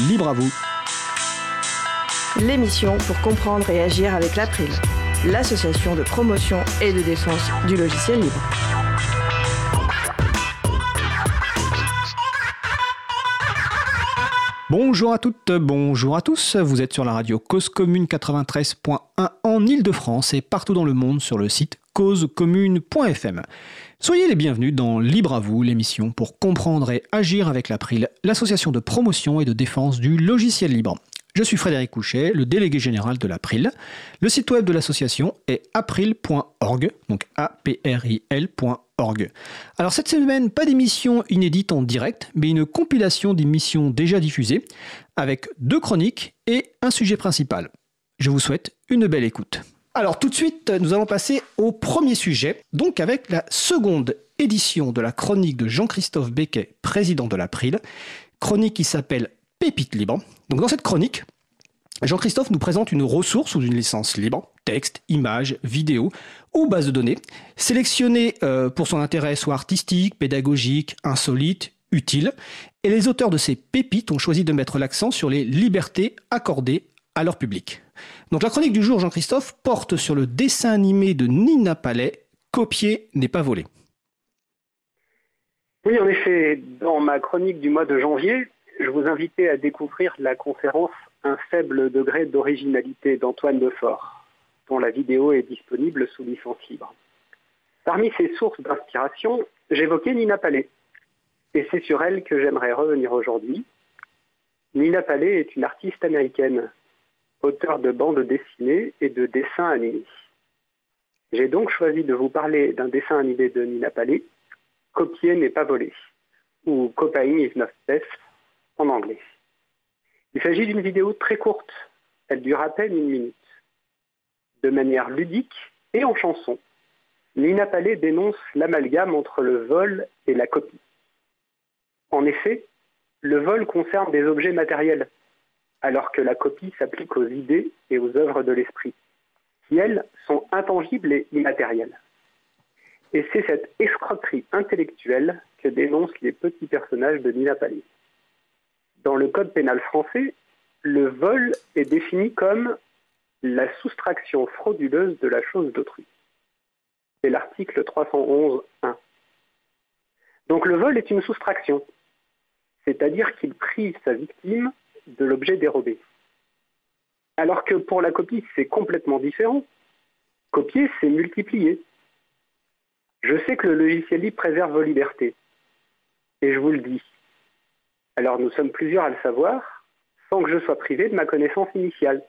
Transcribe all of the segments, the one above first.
Libre à vous. L'émission pour comprendre et agir avec l'April, l'association de promotion et de défense du logiciel libre. Bonjour à toutes, bonjour à tous. Vous êtes sur la radio Cause Commune 93.1 en Ile-de-France et partout dans le monde sur le site causecommune.fm. Soyez les bienvenus dans Libre à vous, l'émission pour comprendre et agir avec l'April, l'association de promotion et de défense du logiciel libre. Je suis Frédéric Couchet, le délégué général de l'April. Le site web de l'association est april.org, donc A-P-R-I-L.org. Alors cette semaine, pas d'émission inédite en direct, mais une compilation d'émissions déjà diffusées, avec deux chroniques et un sujet principal. Je vous souhaite une belle écoute. Alors tout de suite, nous allons passer au premier sujet, donc avec la seconde édition de la chronique de Jean-Christophe Becquet, président de l'April, chronique qui s'appelle Pépite libre. Donc dans cette chronique, Jean-Christophe nous présente une ressource sous une licence libre, texte, images, vidéo ou base de données, sélectionnée euh, pour son intérêt soit artistique, pédagogique, insolite, utile, et les auteurs de ces pépites ont choisi de mettre l'accent sur les libertés accordées à leur public. Donc la chronique du jour, Jean-Christophe, porte sur le dessin animé de Nina Palais, Copier n'est pas volé. Oui, en effet, dans ma chronique du mois de janvier, je vous invitais à découvrir la conférence Un faible degré d'originalité d'Antoine Defort, dont la vidéo est disponible sous licence libre. Parmi ces sources d'inspiration, j'évoquais Nina Palais. Et c'est sur elle que j'aimerais revenir aujourd'hui. Nina Palais est une artiste américaine auteur de bandes dessinées et de dessins animés. J'ai donc choisi de vous parler d'un dessin animé de Nina Palais, Copier n'est pas volé, ou Copying is not theft en anglais. Il s'agit d'une vidéo très courte, elle dure à peine une minute. De manière ludique et en chanson, Nina Palais dénonce l'amalgame entre le vol et la copie. En effet, le vol concerne des objets matériels, alors que la copie s'applique aux idées et aux œuvres de l'esprit, qui, elles, sont intangibles et immatérielles. Et c'est cette escroquerie intellectuelle que dénoncent les petits personnages de Nina Palais. Dans le Code pénal français, le vol est défini comme la soustraction frauduleuse de la chose d'autrui. C'est l'article 311.1. Donc le vol est une soustraction, c'est-à-dire qu'il prive sa victime de l'objet dérobé. Alors que pour la copie, c'est complètement différent. Copier, c'est multiplier. Je sais que le logiciel libre préserve vos libertés. Et je vous le dis. Alors nous sommes plusieurs à le savoir, sans que je sois privé de ma connaissance initiale.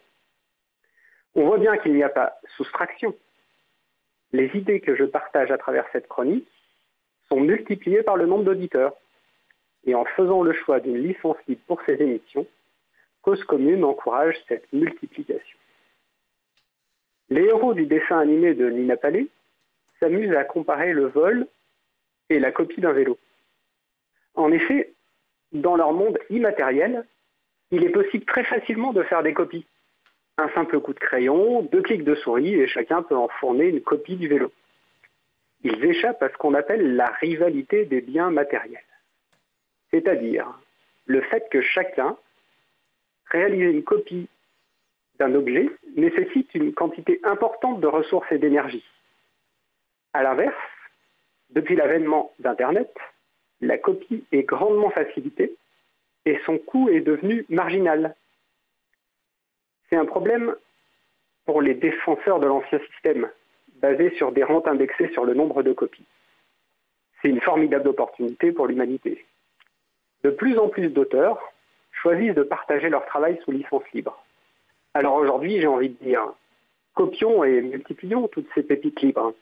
On voit bien qu'il n'y a pas soustraction. Les idées que je partage à travers cette chronique sont multipliées par le nombre d'auditeurs. Et en faisant le choix d'une licence libre pour ces émissions, Cause commune encourage cette multiplication. Les héros du dessin animé de Nina Palais s'amusent à comparer le vol et la copie d'un vélo. En effet, dans leur monde immatériel, il est possible très facilement de faire des copies. Un simple coup de crayon, deux clics de souris et chacun peut en fournir une copie du vélo. Ils échappent à ce qu'on appelle la rivalité des biens matériels. C'est-à-dire le fait que chacun réaliser une copie d'un objet nécessite une quantité importante de ressources et d'énergie. A l'inverse, depuis l'avènement d'Internet, la copie est grandement facilitée et son coût est devenu marginal. C'est un problème pour les défenseurs de l'ancien système, basé sur des rentes indexées sur le nombre de copies. C'est une formidable opportunité pour l'humanité. De plus en plus d'auteurs choisissent de partager leur travail sous licence libre. Alors aujourd'hui, j'ai envie de dire, copions et multiplions toutes ces pépites libres.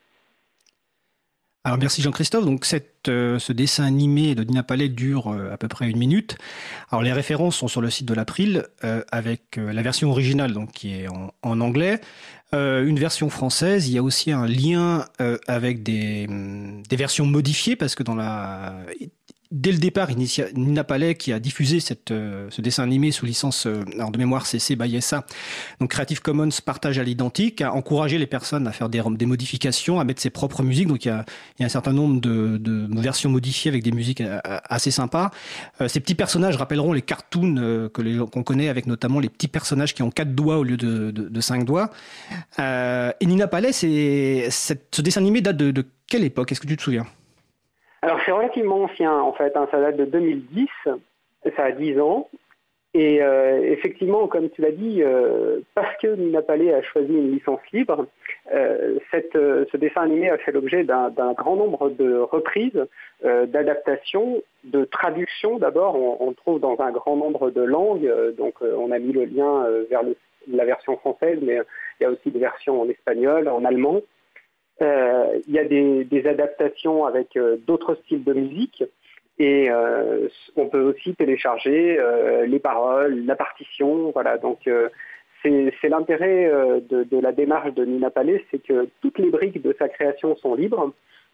Alors merci Jean-Christophe. Donc euh, ce dessin animé de Dina Palais dure euh, à peu près une minute. Alors les références sont sur le site de l'April euh, avec la version originale donc qui est en, anglais, une version française. Il y a aussi un lien avec des, des versions modifiées parce que dans la dès le départ, Nina Palais, qui a diffusé euh, ce dessin animé sous licence euh, de mémoire CC by SA, donc Creative Commons partage à l'identique, a encouragé les personnes à faire des, modifications, à mettre ses propres musiques. Donc il y a, un certain nombre de, versions modifiées avec des musiques euh, assez sympas. ces petits personnages rappelleront les cartoons que qu'on connaît, avec notamment les petits personnages qui ont quatre doigts au lieu de, cinq doigts. et Nina Palais, ce dessin animé date de quelle époque? Est-ce que tu te souviens? Alors c'est relativement ancien en fait, hein. ça date de 2010, ça a 10 ans. Et euh, effectivement, comme tu l'as dit, euh, parce que Nina Palais a choisi une licence libre, euh, ce dessin animé a fait l'objet d'un grand nombre de reprises, d'adaptations, de traductions. D'abord, on, le trouve dans un grand nombre de langues. donc, on a mis le lien vers la version française, mais il y a aussi des versions en espagnol, en allemand. Euh, il y a des, adaptations avec euh, d'autres styles de musique. Et euh, on peut aussi télécharger les paroles, la partition. Voilà, donc c'est l'intérêt de, la démarche de Nina Palais, c'est que toutes les briques de sa création sont libres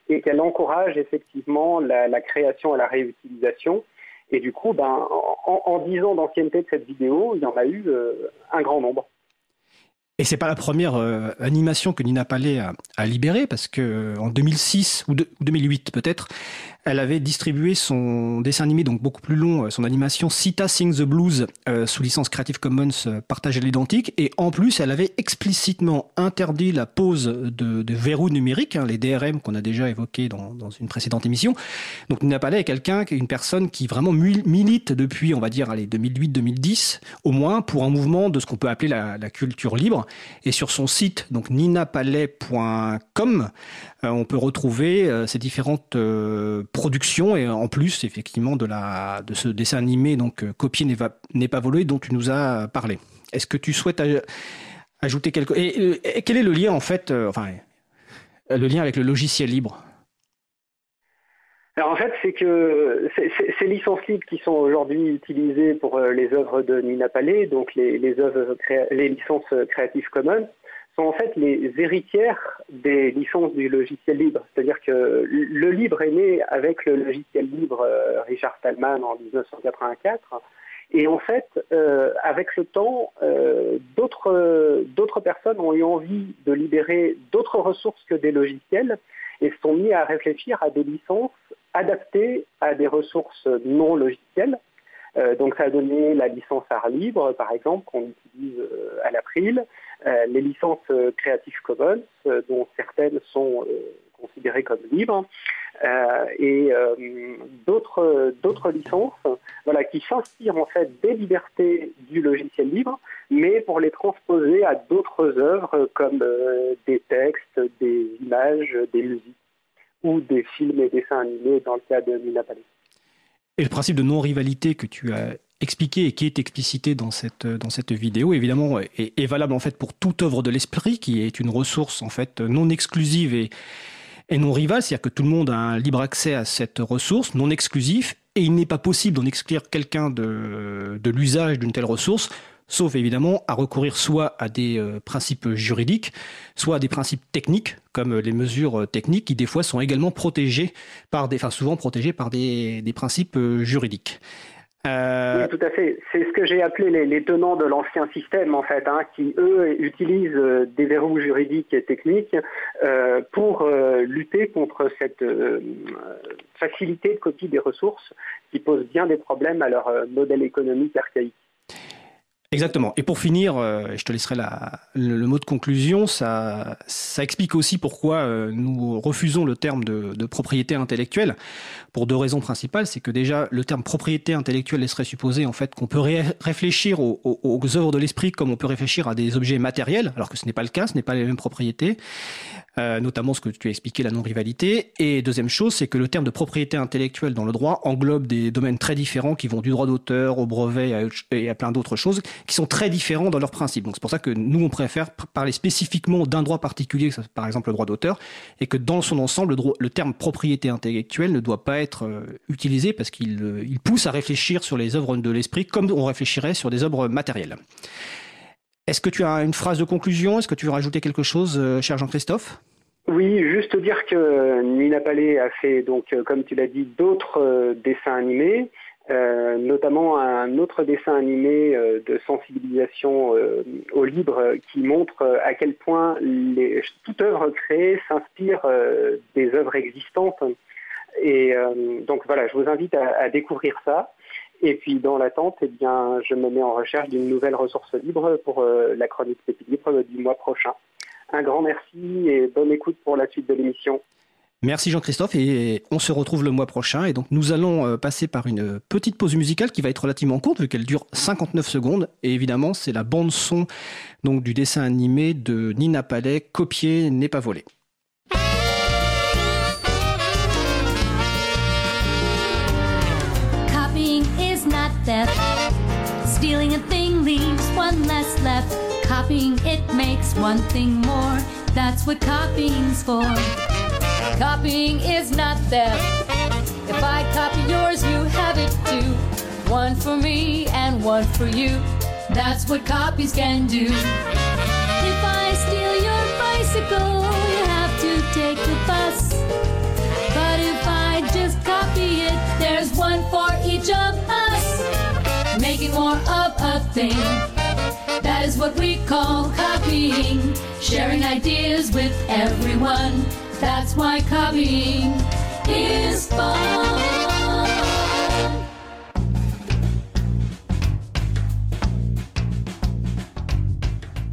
et qu'elle encourage effectivement la, création et la réutilisation. Et du coup, ben, en, dix 10 ans d'ancienneté de cette vidéo, il y en a eu un grand nombre. Et c'est pas la première euh, animation que Nina Palais a, libérée, parce que euh, en 2006 ou, 2008 peut-être, elle avait distribué son dessin animé, donc beaucoup plus long, euh, son animation Sita Sings the Blues sous licence Creative Commons partagée à l'identique. Et en plus, elle avait explicitement interdit la pose de, verrous numériques, hein, les DRM qu'on a déjà évoqués dans, une précédente émission. Donc Nina Palais est quelqu'un, une personne qui vraiment milite depuis, on va dire, 2008-2010, au moins, pour un mouvement de ce qu'on peut appeler la culture libre. Et sur son site, donc ninapalais.com, euh, on peut retrouver euh, ces différentes euh, productions et en plus, effectivement, de, la, de ce dessin animé, donc Copier n'est pas volé, dont tu nous as parlé. Est-ce que tu souhaites ajouter quelque et, et, quel est le lien, en fait, enfin, le lien avec le logiciel libre? Alors en fait, c'est que ces licences libres qui sont aujourd'hui utilisées pour euh, les œuvres de Nina Palais, donc les, œuvres, les licences Creative Commons, sont en fait les héritières des licences du logiciel libre. C'est-à-dire que le libre est né avec le logiciel libre euh, Richard Stallman en 1984. Et en fait, euh, avec le temps, d'autres personnes ont eu envie de libérer d'autres ressources que des logiciels et se sont mis à réfléchir à des licences adaptées à des ressources non logicielles. Euh, donc ça a donné la licence art libre, par exemple, qu'on utilise euh, à l'April, euh, les licences Creative Commons, dont certaines sont considérées comme libres, et d'autres d'autres licences voilà, qui s'inspirent en fait des libertés du logiciel libre, mais pour les transposer à d'autres œuvres comme des textes, des images, des musiques ou des films et dessins animés dans le cas de Nina Palais. Et le principe de non-rivalité que tu as expliqué et qui est explicité dans cette, dans cette vidéo, évidemment, est, valable en fait pour toute œuvre de l'esprit, qui est une ressource en fait non exclusive et, et non rivale, c'est-à-dire que tout le monde a un libre accès à cette ressource non exclusif, et il n'est pas possible d'en exclure quelqu'un de, de l'usage d'une telle ressource sauf évidemment à recourir soit à des euh, principes juridiques, soit à des principes techniques, comme les mesures techniques, qui des fois sont également protégées par des, enfin souvent protégées par des, principes euh, juridiques. Euh, oui, tout à fait. C'est ce que j'ai appelé les, tenants de l'ancien système, en fait, hein, qui, eux, utilisent des verrous juridiques et techniques pour lutter contre cette facilité de copie des ressources qui pose bien des problèmes à leur modèle économique archaïque. Exactement. Et pour finir, euh, je te laisserai la, le, mot de conclusion, ça, explique aussi pourquoi euh, nous refusons le terme de, propriété intellectuelle, pour deux raisons principales. C'est que déjà, le terme propriété intellectuelle laisserait supposer en fait qu'on peut réfléchir aux, œuvres de l'esprit comme on peut réfléchir à des objets matériels, alors que ce n'est pas le cas, ce n'est pas les mêmes propriétés. Euh, notamment ce que tu as expliqué, la non-rivalité. Et deuxième chose, c'est que le terme de propriété intellectuelle dans le droit englobe des domaines très différents qui vont du droit d'auteur au brevet et à, plein d'autres choses qui sont très différents dans leurs principes. Donc c'est pour ça que nous, on préfère parler spécifiquement d'un droit particulier, par exemple le droit d'auteur, et que dans son ensemble, le, terme propriété intellectuelle ne doit pas être euh, utilisé parce qu'il euh, pousse à réfléchir sur les œuvres de l'esprit comme on réfléchirait sur des œuvres matérielles. Est-ce que tu as une phrase de conclusion? Est-ce que tu veux rajouter quelque chose, cher Jean-Christophe? Oui, juste dire que Nina Palais a fait, donc, comme tu l'as dit, d'autres dessins animés. Euh, notamment un autre dessin animé euh, de sensibilisation euh, au libre qui montre à quel point les, toute œuvre créée s'inspire des œuvres existantes. Et donc voilà, je vous invite à, découvrir ça. Et puis dans l'attente, eh bien, je me mets en recherche d'une nouvelle ressource libre pour la chronique Pépi Libre du mois prochain. Un grand merci et bonne écoute pour la suite de l'émission. Merci Jean-Christophe et on se retrouve le mois prochain et donc nous allons euh, passer par une petite pause musicale qui va être relativement courte vu qu'elle dure 59 secondes et évidemment c'est la bande son donc du dessin animé de Nina Palais Copier n'est pas volé. Copying is not theft. Stealing a thing leaves one less left. Copying it makes one thing more. That's what copying's for. Copying is not theft. If I copy yours, you have it too. One for me and one for you. That's what copies can do. If I steal your bicycle, you have to take the bus. But if I just copy it, there's one for each of us. Making more of a thing. That is what we call copying. Sharing ideas with everyone. That's why copying is fun.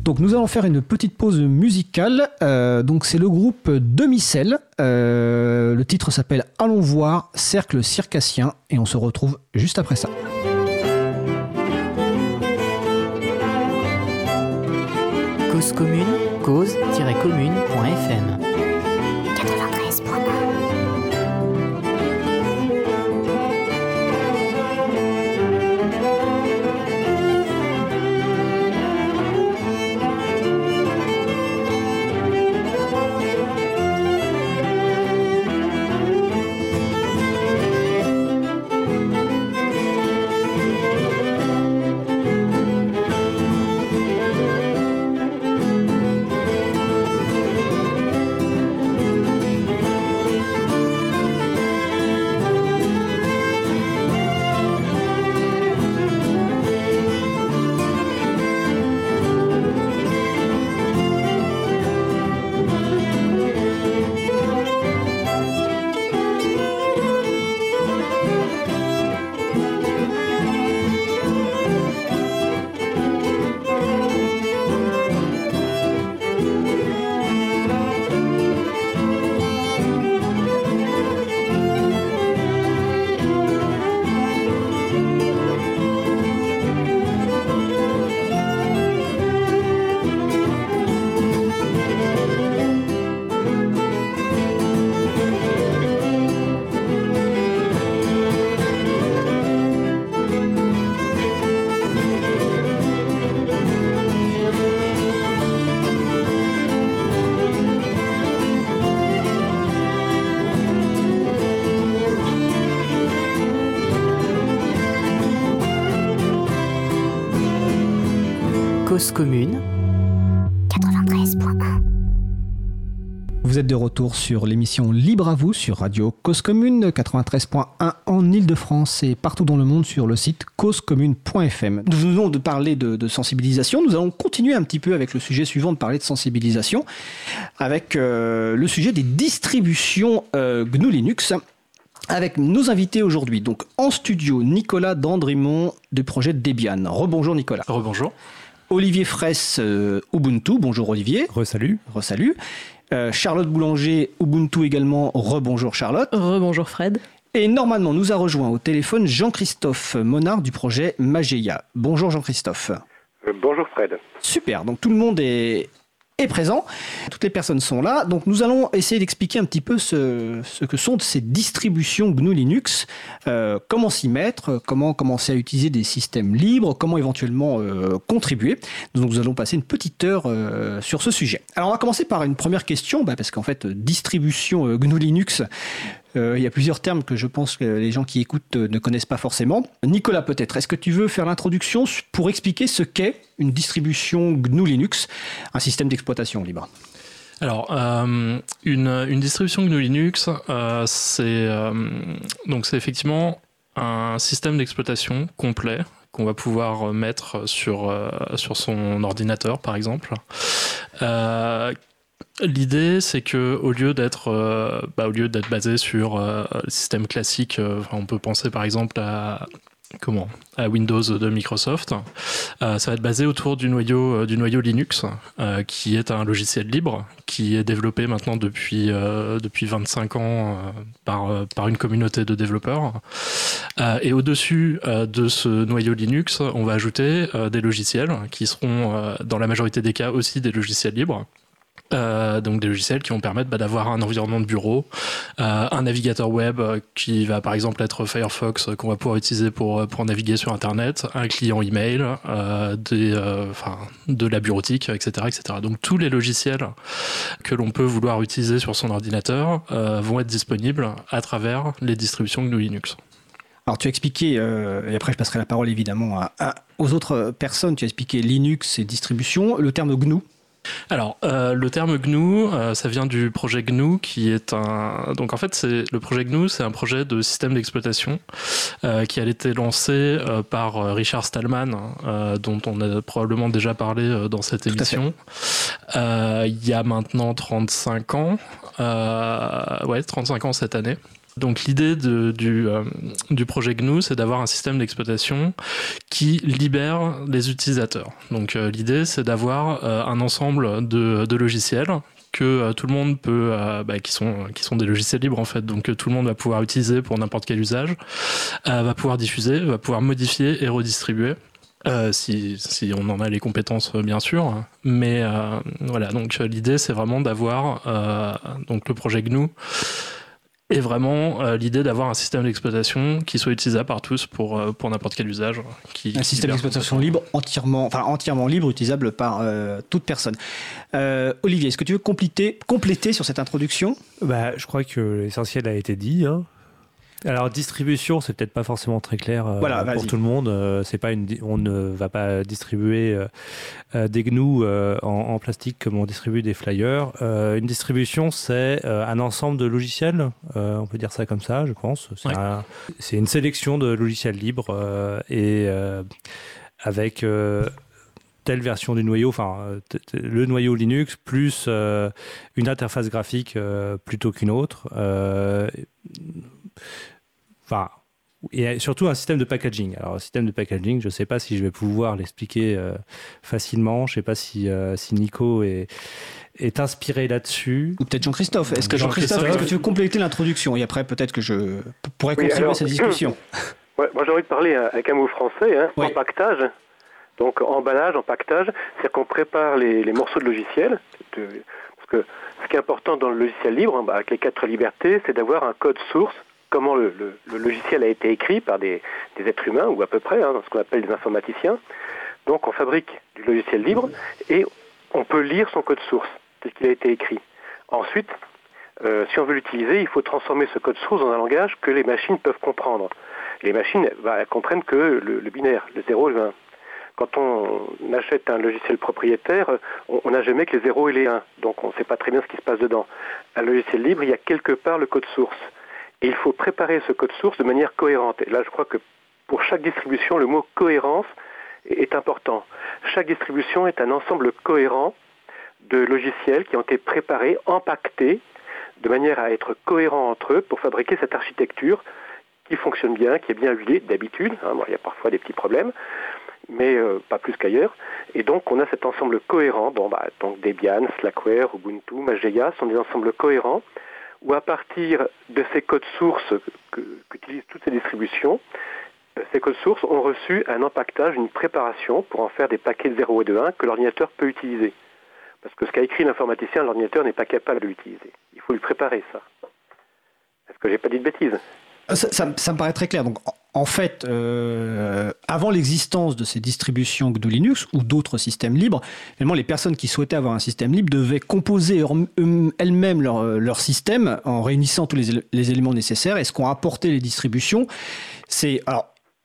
Donc nous allons faire une petite pause musicale. Euh, donc c'est le groupe Demicelle. Euh, le titre s'appelle Allons voir Cercle circassien et on se retrouve juste après ça. Cause commune, cause-commune.fm this. Commune 93.1 vous êtes de retour sur l'émission Libre à vous sur Radio Cause Commune 93.1 en Ile-de-France et partout dans le monde sur le site causecommune.fm. Nous venons de parler de, sensibilisation. Nous allons continuer un petit peu avec le sujet suivant de parler de sensibilisation avec euh, le sujet des distributions euh, GNU Linux avec nos invités aujourd'hui. Donc en studio, Nicolas Dandrimont du projet Debian. Rebonjour Nicolas. Rebonjour. Olivier Fraisse, euh, Ubuntu. Bonjour Olivier. Resalut. Resalut. Euh, Charlotte Boulanger, Ubuntu également. Rebonjour Charlotte. Rebonjour Fred. Et normalement, nous a rejoint au téléphone Jean-Christophe Monard du projet Mageia. Bonjour Jean-Christophe. Euh, bonjour Fred. Super, donc tout le monde est, est présent. Toutes les personnes sont là. Donc nous allons essayer d'expliquer un petit peu ce, que sont ces distributions GNU Linux, euh, comment s'y mettre, comment commencer à utiliser des systèmes libres, comment éventuellement euh, contribuer. Nous allons passer une petite heure euh, sur ce sujet. Alors on va commencer par une première question, bah, parce qu'en fait distribution GNU Linux, il y a plusieurs termes que je pense que les gens qui écoutent ne connaissent pas forcément. Nicolas, peut-être, est-ce que tu veux faire l'introduction pour expliquer ce qu'est une distribution GNU Linux, un système d'exploitation libre? Alors, euh, une, distribution GNU Linux, euh, euh, c'est effectivement un système d'exploitation complet qu'on va pouvoir mettre sur, sur son ordinateur, par exemple. L'idée, c'est que au lieu d'être bah, au lieu d'être basé sur le système classique, on peut penser par exemple à comment à Windows de Microsoft. Euh, ça va être basé autour du noyau, euh, du noyau Linux, euh, qui est un logiciel libre, qui est développé maintenant depuis, depuis 25 ans par, par une communauté de développeurs. et au-dessus de ce noyau Linux, on va ajouter des logiciels qui seront, dans la majorité des cas, aussi des logiciels libres. Euh, donc des logiciels qui vont permettre bah, d'avoir un environnement de bureau, euh, un navigateur web euh, qui va par exemple être Firefox qu'on va pouvoir utiliser pour, naviguer sur Internet, un client email, des, de la bureautique, etc., etc. Donc tous les logiciels que l'on peut vouloir utiliser sur son ordinateur vont être disponibles à travers les distributions GNU Linux. Alors tu as expliqué, et après je passerai la parole évidemment aux autres personnes, tu as expliqué Linux et distribution, le terme GNU, alors, euh, le terme GNU, euh, ça vient du projet GNU, qui est un. Donc, en fait, c'est le projet GNU, c'est un projet de système d'exploitation euh, qui a été lancé par Richard Stallman, dont on a probablement déjà parlé dans cette émission. il y a maintenant 35 ans. ouais, 35 ans cette année. Donc l'idée du, euh, du projet GNU, c'est d'avoir un système d'exploitation qui libère les utilisateurs. Donc euh, l'idée, c'est d'avoir euh, un ensemble de, logiciels que tout le monde peut, bah, qui sont des logiciels libres en fait, donc que tout le monde va pouvoir utiliser pour n'importe quel usage, va pouvoir diffuser, va pouvoir modifier et redistribuer. si, on en a les compétences bien sûr, mais voilà donc l'idée c'est vraiment d'avoir le projet GNU et vraiment euh, l'idée d'avoir un système d'exploitation qui soit utilisable par tous pour, euh, pour n'importe quel usage. Qui, un système d'exploitation libre, entièrement, enfin, entièrement libre, utilisable par euh, toute personne. Olivier, est-ce que tu veux compléter, compléter sur cette introduction? Bah, Je crois que l'essentiel a été dit. Hein. Alors distribution, c'est peut-être pas forcément très clair euh, pour tout le monde. Euh, c'est pas une, on ne va pas distribuer euh, des GNU en, plastique comme on distribue des flyers. une distribution, c'est un ensemble de logiciels. on peut dire ça comme ça, je pense. C'est une sélection de logiciels libres et avec telle version du noyau, enfin le noyau Linux plus une interface graphique plutôt qu'une autre Enfin, et surtout un système de packaging. Alors, un système de packaging, je ne sais pas si je vais pouvoir l'expliquer euh, facilement. Je ne sais pas si, euh, si Nico est, est inspiré là-dessus. Ou peut-être Jean-Christophe. Est-ce que Jean-Christophe, est-ce que tu veux compléter l'introduction? Et après, peut-être que je pourrais continuer cette discussion. moi, j'ai envie de parler avec un mot français, hein, empaquetage. Donc, emballage, empaquetage, c'est qu'on prépare les, les, morceaux de logiciel. parce que ce qui est important dans le logiciel libre, hein, bah, avec les quatre libertés, c'est d'avoir un code source comment le, logiciel a été écrit par des, êtres humains, ou à peu près, hein, ce qu'on appelle des informaticiens. Donc on fabrique du logiciel libre et on peut lire son code source, tel qu'il a été écrit. Ensuite, euh, si on veut l'utiliser, il faut transformer ce code source dans un langage que les machines peuvent comprendre. Les machines bah, comprennent que le, binaire, le 0 et le 1. Quand on achète un logiciel propriétaire, on n'a jamais que les 0 et les 1, donc on ne sait pas très bien ce qui se passe dedans. Un logiciel libre, il y a quelque part le code source. Et il faut préparer ce code source de manière cohérente. Et là, je crois que pour chaque distribution, le mot cohérence est important. Chaque distribution est un ensemble cohérent de logiciels qui ont été préparés, empaquetés, de manière à être cohérents entre eux pour fabriquer cette architecture qui fonctionne bien, qui est bien huilée d'habitude. Hein, il y a parfois des petits problèmes, mais euh, pas plus qu'ailleurs. Et donc, on a cet ensemble cohérent. Bon, bah, donc Debian, Slackware, Ubuntu, Mageia sont des ensembles cohérents où à partir de ces codes sources qu'utilisent toutes ces distributions, ces codes sources ont reçu un empaquetage, une préparation pour en faire des paquets de 0 et de 1 que l'ordinateur peut utiliser. Parce que ce qu'a écrit l'informaticien, l'ordinateur n'est pas capable de l'utiliser. Il faut lui préparer ça. Est-ce que j'ai pas dit de bêtises? Euh, ça, me paraît très clair. En fait, euh, avant l'existence de ces distributions GNU Linux ou d'autres systèmes libres, finalement, les personnes qui souhaitaient avoir un système libre devaient composer elles-mêmes leur, leur, système en réunissant tous les, éléments nécessaires. Et ce qu'ont apporté les distributions, c'est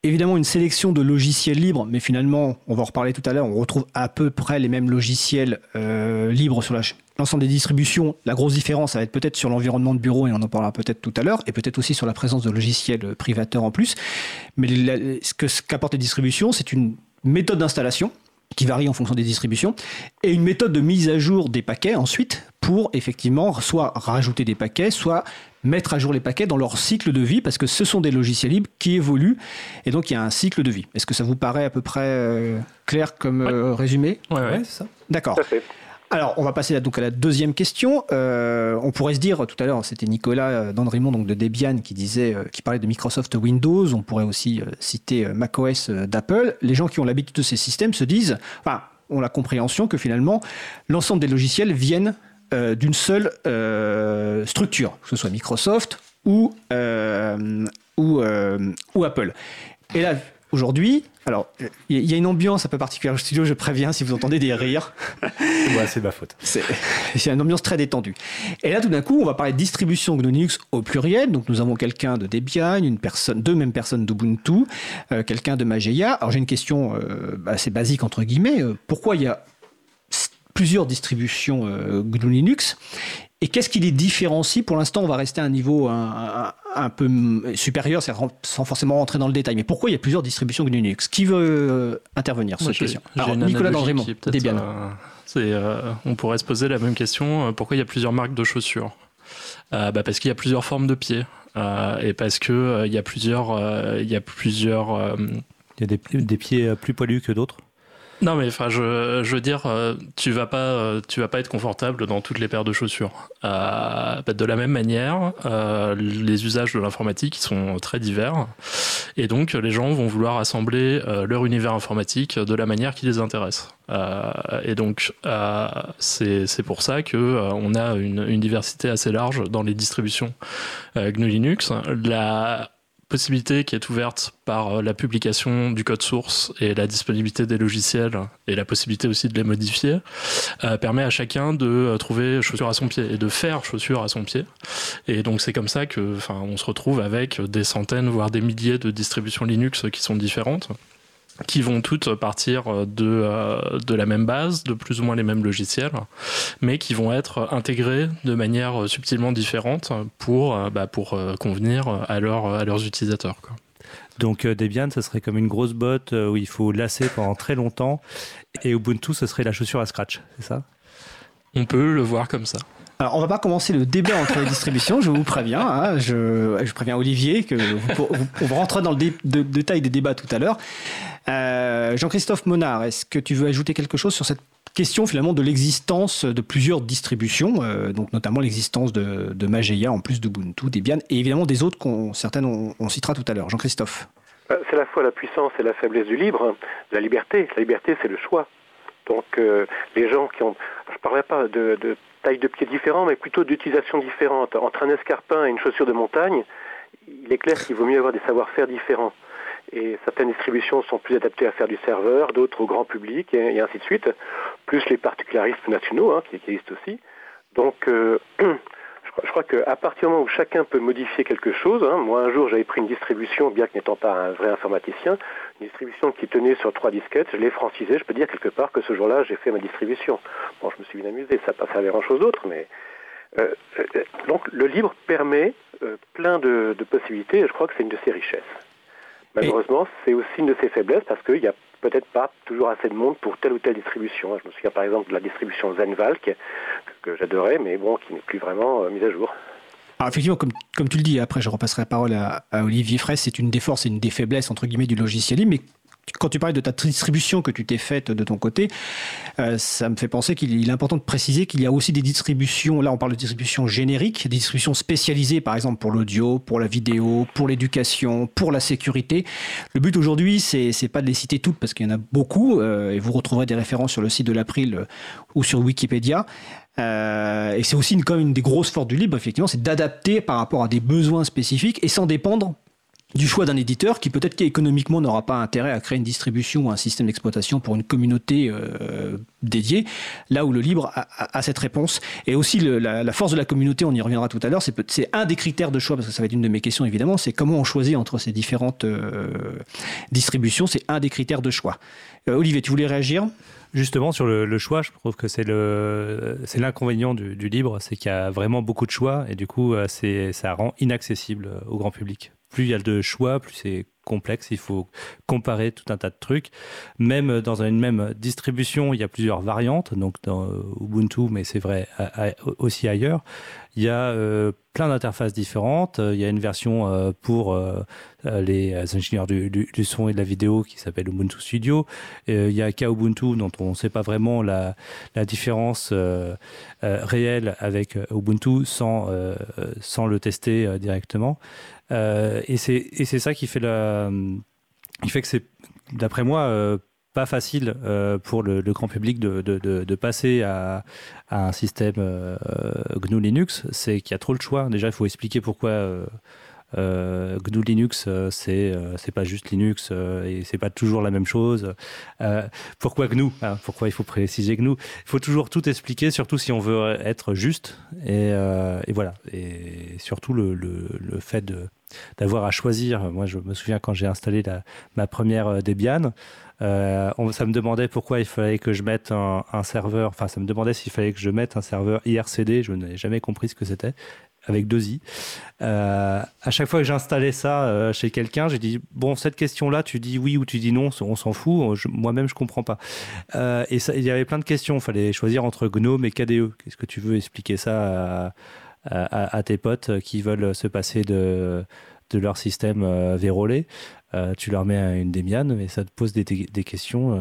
évidemment une sélection de logiciels libres, mais finalement, on va en reparler tout à l'heure, on retrouve à peu près les mêmes logiciels euh, libres sur l'ensemble des distributions. La grosse différence, ça va être peut-être sur l'environnement de bureau, et on en parlera peut-être tout à l'heure, et peut-être aussi sur la présence de logiciels privateurs en plus. Mais ce qu'apportent les distributions, c'est une méthode d'installation qui varie en fonction des distributions, et une méthode de mise à jour des paquets ensuite pour effectivement soit rajouter des paquets, soit mettre à jour les paquets dans leur cycle de vie, parce que ce sont des logiciels libres qui évoluent, et donc il y a un cycle de vie. Est-ce que ça vous paraît à peu près euh, clair comme euh, résumé? Oui, ouais, c'est ça. D'accord. Alors, on va passer donc à la deuxième question. Euh, on pourrait se dire, tout à l'heure, c'était Nicolas Dandrimont donc de Debian qui disait, qui parlait de Microsoft Windows. On pourrait aussi citer macOS d'Apple. Les gens qui ont l'habitude de ces systèmes se disent, enfin, ont la compréhension que finalement, l'ensemble des logiciels viennent euh, d'une seule euh, structure, que ce soit Microsoft ou, euh, ou, ou, Apple. Et là, aujourd'hui, alors, il y a une ambiance un peu particulière au studio, je préviens si vous entendez des rires. ouais, c'est ma faute. C'est une ambiance très détendue. Et là, tout d'un coup, on va parler de distribution GNU Linux au pluriel. Donc, nous avons quelqu'un de Debian, une personne, deux mêmes personnes d'Ubuntu, quelqu'un de Mageia. Alors, j'ai une question assez basique, entre guillemets. pourquoi il y a plusieurs distributions euh, GNU Linux. Et qu'est-ce qui les différencie? Pour l'instant, on va rester à un niveau un, peu supérieur, sans forcément rentrer dans le détail. Mais pourquoi il y a plusieurs distributions GNU Linux? Qui veut euh, intervenir sur cette question? Alors, Nicolas Dandrémont, Debian. Euh, on pourrait se poser la même question pourquoi il y a plusieurs marques de chaussures? Bah Parce qu'il y a plusieurs formes de pieds. et parce qu'il il y a plusieurs. Il y a plusieurs. Il y a des, des pieds plus poilus que d'autres? Non, mais enfin, je, je, veux dire, euh, tu vas pas, euh, tu vas pas être confortable dans toutes les paires de chaussures. Euh, bah, de la même manière, les usages de l'informatique sont très divers, et donc les gens vont vouloir assembler leur univers informatique de la manière qui les intéresse. et donc, c'est pour ça que on a une, une, diversité assez large dans les distributions GNU Linux. La possibilité qui est ouverte par euh, la publication du code source et la disponibilité des logiciels et la possibilité aussi de les modifier euh, permet à chacun de euh, trouver chaussure à son pied et de faire chaussure à son pied. Et donc c'est comme ça que, enfin, on se retrouve avec des centaines voire des milliers de distributions Linux qui sont différentes qui vont toutes partir de, euh, de la même base, de plus ou moins les mêmes logiciels, mais qui vont être intégrés de manière subtilement différente pour, euh, bah, pour euh, convenir à, leur, à leurs utilisateurs. Quoi. Donc Debian, ce serait comme une grosse botte où il faut lasser pendant très longtemps, et Ubuntu, ce serait la chaussure à scratch, c'est ça? On peut le voir comme ça. Alors, on va pas commencer le débat entre les distributions, je vous préviens. Hein, je, préviens Olivier que on va rentrer dans le détail des débats tout à l'heure. Euh, Jean-Christophe Monard, est-ce que tu veux ajouter quelque chose sur cette question finalement de l'existence de plusieurs distributions, euh, donc notamment l'existence de, Mageia en plus d'Ubuntu, Debian et évidemment des autres qu'on certaines on, citera tout à l'heure. Jean-Christophe. Euh, c'est à la fois la puissance et la faiblesse du libre, la liberté. La liberté, c'est le choix. Donc les gens qui ont, je ne parlerai pas de taille de pied différents, mais plutôt d'utilisation différente. Entre un escarpin et une chaussure de montagne, il est clair qu'il vaut mieux avoir des savoir-faire différents. Et certaines distributions sont plus adaptées à faire du serveur, d'autres au grand public, et, ainsi de suite, plus les particularismes nationaux hein, qui, existent aussi. Donc, euh, je crois qu'à partir du moment où chacun peut modifier quelque chose, hein, moi un jour j'avais pris une distribution, bien que n'étant pas un vrai informaticien, une distribution qui tenait sur trois disquettes, je l'ai francisée, je peux dire quelque part que ce jour-là j'ai fait ma distribution. Bon, je me suis bien amusé, ça n'a pas servi à grand-chose d'autre, mais... Euh, euh, donc le libre permet euh, plein de, possibilités et je crois que c'est une de ses richesses. Malheureusement, c'est aussi une de ses faiblesses parce qu'il n'y a peut-être pas toujours assez de monde pour telle ou telle distribution. Je me souviens par exemple de la distribution Zenvalk, que, j'adorais, mais bon, qui n'est plus vraiment euh, mise à jour. Alors effectivement, comme, tu le dis, après je repasserai la parole à, à Olivier Fraisse, c'est une des forces et une des faiblesses entre guillemets du logiciel libre, mais quand tu parlais de ta distribution que tu t'es faite de ton côté, euh, ça me fait penser qu'il est important de préciser qu'il y a aussi des distributions, là on parle de distributions génériques, des distributions spécialisées par exemple pour l'audio, pour la vidéo, pour l'éducation, pour la sécurité. Le but aujourd'hui, c'est, pas de les citer toutes parce qu'il y en a beaucoup, euh, et vous retrouverez des références sur le site de l'April euh, ou sur Wikipédia. et c'est aussi comme une des grosses forces du libre, effectivement, c'est d'adapter par rapport à des besoins spécifiques et sans dépendre du choix d'un éditeur qui peut-être qu'économiquement n'aura pas intérêt à créer une distribution ou un système d'exploitation pour une communauté euh, dédiée, là où le libre a, cette réponse. Et aussi la, force de la communauté, on y reviendra tout à l'heure, c'est un des critères de choix, parce que ça va être une de mes questions évidemment, c'est comment on choisit entre ces différentes euh, distributions, c'est un des critères de choix. Euh, Olivier, tu voulais réagir? Justement, sur le, choix, je trouve que c'est l'inconvénient du, du, libre, c'est qu'il y a vraiment beaucoup de choix et du coup, ça rend inaccessible au grand public plus il y a de choix, plus c'est complexe, il faut comparer tout un tas de trucs. Même dans une même distribution, il y a plusieurs variantes, donc dans Ubuntu, mais c'est vrai aussi ailleurs. Il y a euh, plein d'interfaces différentes. Il y a une version euh, pour euh, les ingénieurs du, son et de la vidéo qui s'appelle Ubuntu Studio. il y a Kubuntu dont on ne sait pas vraiment la, la différence réelle avec Ubuntu sans, sans le tester directement. Euh, et c'est ça qui fait, la, qui fait que c'est, d'après moi, euh, pas facile euh, pour le, grand public de, de, de, passer à, à, un système GNU Linux, c'est qu'il y a trop de choix. Déjà, il faut expliquer pourquoi GNU Linux, euh, c'est euh, c'est pas juste Linux et c'est pas toujours la même chose. pourquoi GNU hein, Pourquoi il faut préciser GNU Il faut toujours tout expliquer, surtout si on veut être juste. Et, voilà. Et surtout le, fait d'avoir à choisir. Moi, je me souviens quand j'ai installé ma première Debian, euh, ça me demandait pourquoi il fallait que je mette un, un serveur, enfin, ça me demandait s'il fallait que je mette un serveur IRCD. Je n'ai jamais compris ce que c'était avec deux i. Euh, à chaque fois que j'installais ça euh, chez quelqu'un, j'ai dit bon cette question-là, tu dis oui ou tu dis non, on s'en fout. Moi-même, je comprends pas. Euh, et il y avait plein de questions. Il fallait choisir entre GNOME et KDE. Qu'est-ce que tu veux expliquer ça à, tes potes qui veulent se passer de de leur système vérolé? Tu leur mets une Debian, mais ça te pose des questions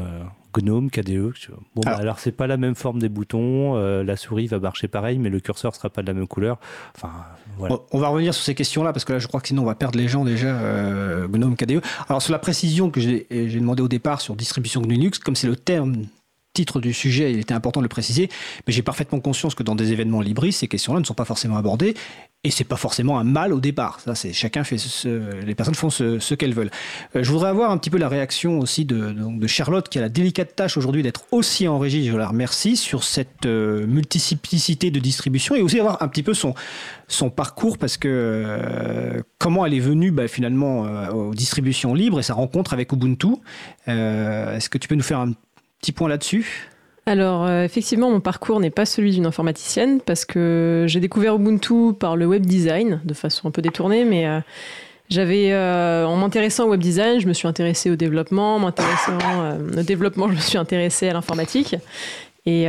GNOME, KDE. Bon, bah, alors c'est pas la même forme des boutons, euh, la souris va marcher pareil, mais le curseur sera pas de la même couleur. Enfin, voilà. On va revenir sur ces questions-là parce que là, je crois que sinon on va perdre les gens déjà. Euh, GNOME, KDE. Alors sur la précision que j'ai demandé au départ sur distribution GNU Linux, comme c'est le terme titre du sujet, il était important de le préciser, mais j'ai parfaitement conscience que dans des événements libris, ces questions-là ne sont pas forcément abordées, et c'est pas forcément un mal au départ. Ça, c'est chacun fait les personnes font ce, qu'elles veulent. Euh, je voudrais avoir un petit peu la réaction aussi de, Charlotte, qui a la délicate tâche aujourd'hui d'être aussi en régie. Je la remercie sur cette euh, multiplicité de distribution et aussi avoir un petit peu son son parcours parce que euh, comment elle est venue bah, finalement aux distributions libres et sa rencontre avec Ubuntu. Est-ce que tu peux nous faire un petit point là-dessus. Alors euh, effectivement, mon parcours n'est pas celui d'une informaticienne parce que j'ai découvert Ubuntu par le web design de façon un peu détournée, mais euh, j'avais euh, en m'intéressant au web design, je me suis intéressée au développement, m'intéressant au développement, je me suis intéressée à l'informatique. Et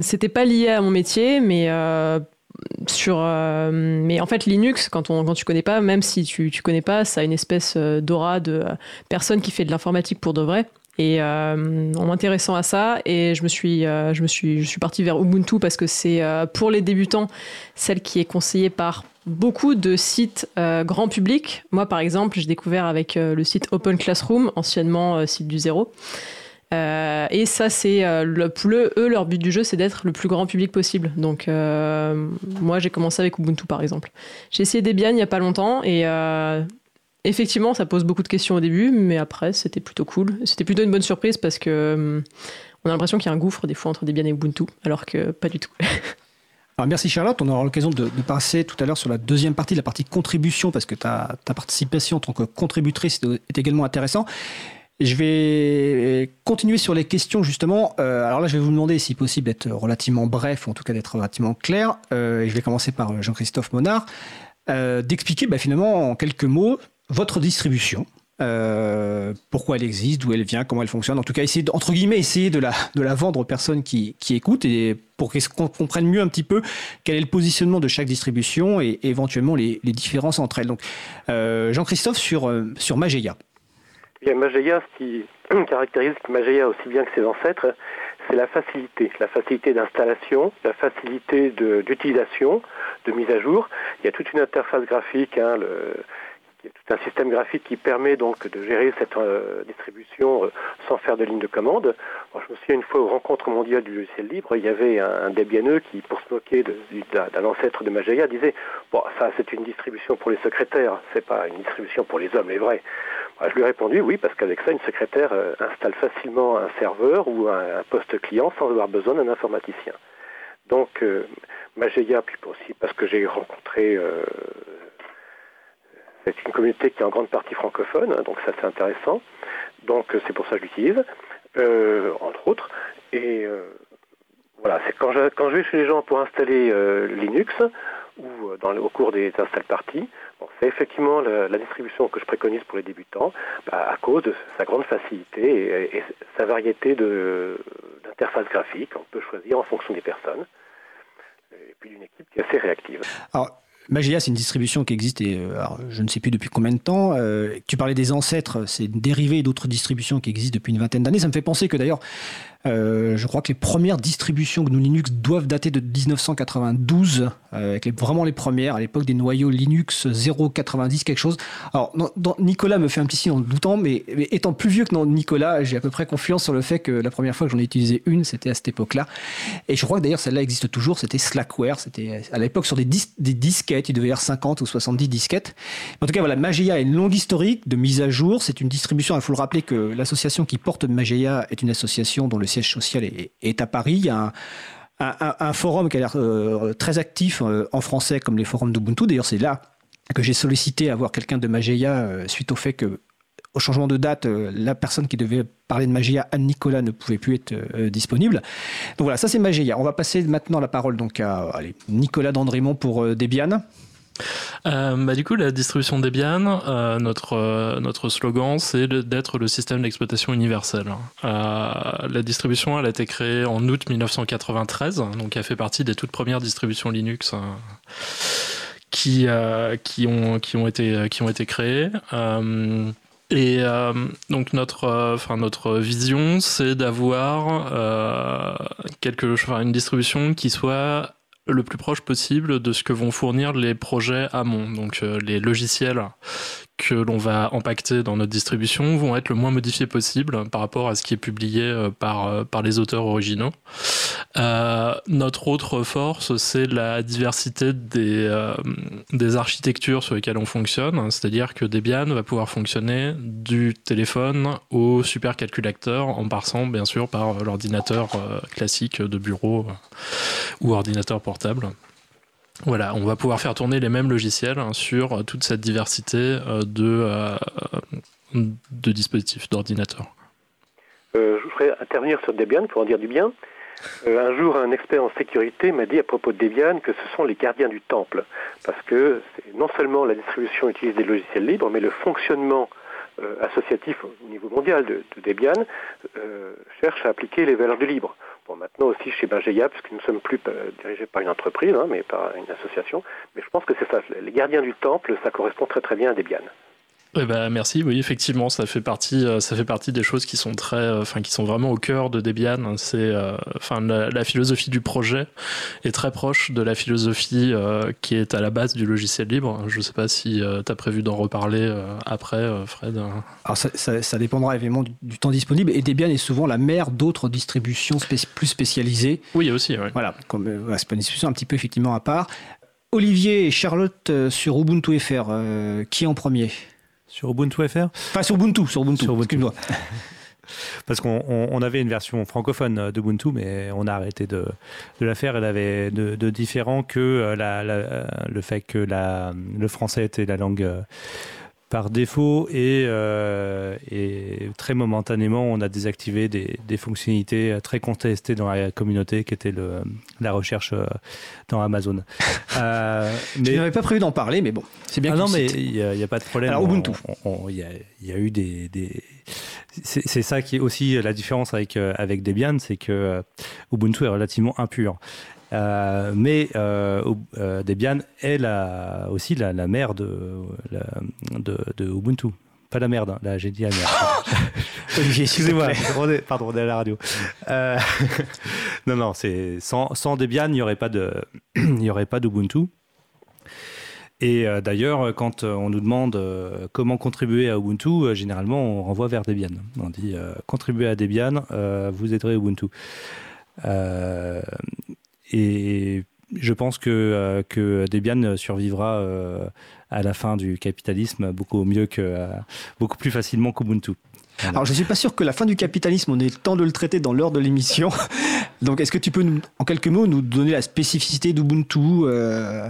c'était pas lié à mon métier, mais sur mais en fait Linux quand on quand tu connais pas même si tu tu connais pas ça a une espèce d'aura de personne qui fait de l'informatique pour de vrai et euh, en m'intéressant à ça, et je me suis, euh, je me suis, je suis partie vers Ubuntu parce que c'est euh, pour les débutants celle qui est conseillée par beaucoup de sites grand public. Moi, par exemple, j'ai découvert avec le site Open Classroom, anciennement site du zéro. et ça, c'est le, eux, leur but du jeu, c'est d'être le plus grand public possible. Donc, moi, j'ai commencé avec Ubuntu, par exemple. J'ai essayé Debian il n'y a pas longtemps et Effectivement, ça pose beaucoup de questions au début, mais après, c'était plutôt cool. C'était plutôt une bonne surprise parce que hum, on a l'impression qu'il y a un gouffre des fois entre Debian et Ubuntu, alors que pas du tout. Alors merci Charlotte, on aura l'occasion de, passer tout à l'heure sur la deuxième partie, la partie contribution, parce que ta, participation en tant que contributrice est également intéressant. Je vais continuer sur les questions justement. Euh, alors là, je vais vous demander, si possible, d'être relativement bref, ou en tout cas d'être relativement clair. Euh, et je vais commencer par Jean-Christophe Monard, euh, d'expliquer bah, finalement en quelques mots votre distribution. Euh, pourquoi elle existe, d'où elle vient, comment elle fonctionne. En tout cas, essayer, entre guillemets, essayer de la, de la vendre aux personnes qui, qui écoutent et pour qu'on comprenne mieux un petit peu quel est le positionnement de chaque distribution et, éventuellement les, les, différences entre elles. Donc, euh, Jean-Christophe, sur, euh, sur Mageia. Bien, Mageia, ce qui caractérise Mageia aussi bien que ses ancêtres, c'est la facilité, la facilité d'installation, la facilité d'utilisation, de, mise à jour. Il y a toute une interface graphique, hein, qui est tout un système graphique qui permet donc de gérer cette euh, distribution euh, sans faire de ligne de commande. je me souviens une fois aux rencontres mondiales du logiciel libre, il y avait un, Debianeux qui, pour se moquer d'un ancêtre de Mageia, disait bon ça c'est une distribution pour les secrétaires, c'est pas une distribution pour les hommes, les vrais. je lui ai répondu oui parce qu'avec ça une secrétaire euh, installe facilement un serveur ou un, poste client sans avoir besoin d'un informaticien. Donc Mageia, puis aussi parce que j'ai rencontré c'est une communauté qui est en grande partie francophone, hein, donc ça c'est intéressant. Donc euh, c'est pour ça que je l'utilise, euh, entre autres. Et euh, voilà, c'est quand je, vais chez les gens pour installer Linux ou au cours des install parties, c'est effectivement la, distribution que je préconise pour les débutants bah, à cause de sa grande facilité et, sa variété d'interfaces graphiques. On peut choisir en fonction des personnes et puis d'une équipe qui est assez réactive. Magia, c'est une distribution qui existe, et, euh, je ne sais plus depuis combien de temps. Euh, tu parlais des ancêtres, c'est une dérivée d'autres distributions qui existent depuis une vingtaine d'années. Ça me fait penser que d'ailleurs, euh, je crois que les premières distributions GNU Linux doivent dater de 1992, euh, avec vraiment les premières, à l'époque des noyaux Linux 0.90 quelque chose. Alors, Nicolas me fait un petit signe en doutant, mais, étant plus vieux que Nicolas, j'ai à peu près confiance sur le fait que la première fois que j'en ai utilisé une, c'était à cette époque-là. Et je crois que d'ailleurs celle-là existe toujours, c'était Slackware, c'était à l'époque sur des, disquettes, il devait y avoir 50 ou 70 disquettes. En tout cas, voilà, Mageia a une longue historique de mise à jour, c'est une distribution, il faut le rappeler que l'association qui porte Mageia est une association dont le siège social est, à Paris. Il y a un, forum qui a l'air euh, très actif euh, en français, comme les forums d'Ubuntu. D'ailleurs, c'est là que j'ai sollicité avoir quelqu'un de Mageia euh, suite au fait que au changement de date, la personne qui devait parler de Mageia, Anne-Nicolas, ne pouvait plus être disponible. Donc voilà, ça c'est Mageia. On va passer maintenant la parole donc à Nicolas Dandrémont pour Debian. Euh, bah, du coup, la distribution Debian, euh, notre, euh, notre slogan, c'est d'être le système d'exploitation universel. la distribution, elle a été créée en août 1993, donc elle fait partie des toutes premières distributions Linux qui, qui, ont, qui, ont été, qui ont été créées. Et donc notre, notre vision, c'est d'avoir quelque, une distribution qui soit le plus proche possible de ce que vont fournir les projets amont, donc euh, les logiciels que l'on va impacter dans notre distribution vont être le moins modifiés possible par rapport à ce qui est publié euh, euh, par les auteurs originaux. Euh, notre autre force, c'est la diversité des, des architectures sur lesquelles on fonctionne, c'est-à-dire que Debian va pouvoir fonctionner du téléphone au supercalculateur en passant bien sûr par l'ordinateur classique de bureau ou ordinateur portable. Voilà, on va pouvoir faire tourner les mêmes logiciels hein, sur toute cette diversité euh, de, euh, dispositifs, d'ordinateurs. Euh, je voudrais intervenir sur Debian pour en dire du bien. Un jour, un expert en sécurité m'a dit à propos de Debian que ce sont les gardiens du temple, parce que non seulement la distribution utilise des logiciels libres, mais le fonctionnement associatif au niveau mondial de, de Debian cherche à appliquer les valeurs du libre maintenant aussi chez Mageia, puisque nous ne sommes plus euh, dirigés par une entreprise, hein, mais par une association. Mais je pense que c'est ça, les gardiens du temple, ça correspond très très bien à Debian. Eh ben, merci. Oui, effectivement, ça fait partie, euh, ça fait partie des choses qui sont très, euh, enfin, qui sont vraiment au cœur de Debian. C'est, euh, enfin, la, philosophie du projet est très proche de la philosophie qui est à la base du logiciel libre. Je ne sais pas si tu as prévu d'en reparler après, Fred. Alors, ça, dépendra évidemment du, temps disponible. Et Debian est souvent la mère d'autres distributions plus spécialisées. Oui, aussi. Voilà, comme c'est une distribution un petit peu effectivement à part. Olivier et Charlotte sur Ubuntu FR, qui en premier? Sur Ubuntu FR Pas sur Ubuntu, sur Ubuntu, sur Ubuntu. Parce qu'on avait une version francophone d'Ubuntu, mais on a arrêté de, de la faire. Elle avait de, de différent que euh, la, le fait que la, le français était la langue euh, par défaut et, euh, et, très momentanément, on a désactivé des, des, fonctionnalités très contestées dans la communauté qui était le, la recherche euh, dans Amazon. Euh, mais... Je n'avais pas prévu d'en parler, mais bon, c'est bien. Ah non, mais il n'y a, pas de problème. Alors Ubuntu. Il y, y, a eu des. des... C'est ça qui est aussi la différence avec, avec Debian, c'est que Ubuntu est relativement impur. Euh, mais euh, euh, Debian est la, aussi la, la mère de, de, de, Ubuntu. Pas la merde, hein. là j'ai dit la merde. excusez-moi, pardon, on est à la radio. Euh, non, non, c'est sans, sans Debian, il n'y aurait pas de, il y aurait pas d'Ubuntu. Et d'ailleurs, quand on nous demande comment contribuer à Ubuntu, généralement, on renvoie vers Debian. On dit contribuer à Debian, vous aiderez Ubuntu. Et je pense que, que Debian survivra à la fin du capitalisme beaucoup mieux que beaucoup plus facilement qu'Ubuntu. Alors, je ne suis pas sûr que la fin du capitalisme, on ait le temps de le traiter dans l'heure de l'émission. Donc, est-ce que tu peux, en quelques mots, nous donner la spécificité d'Ubuntu euh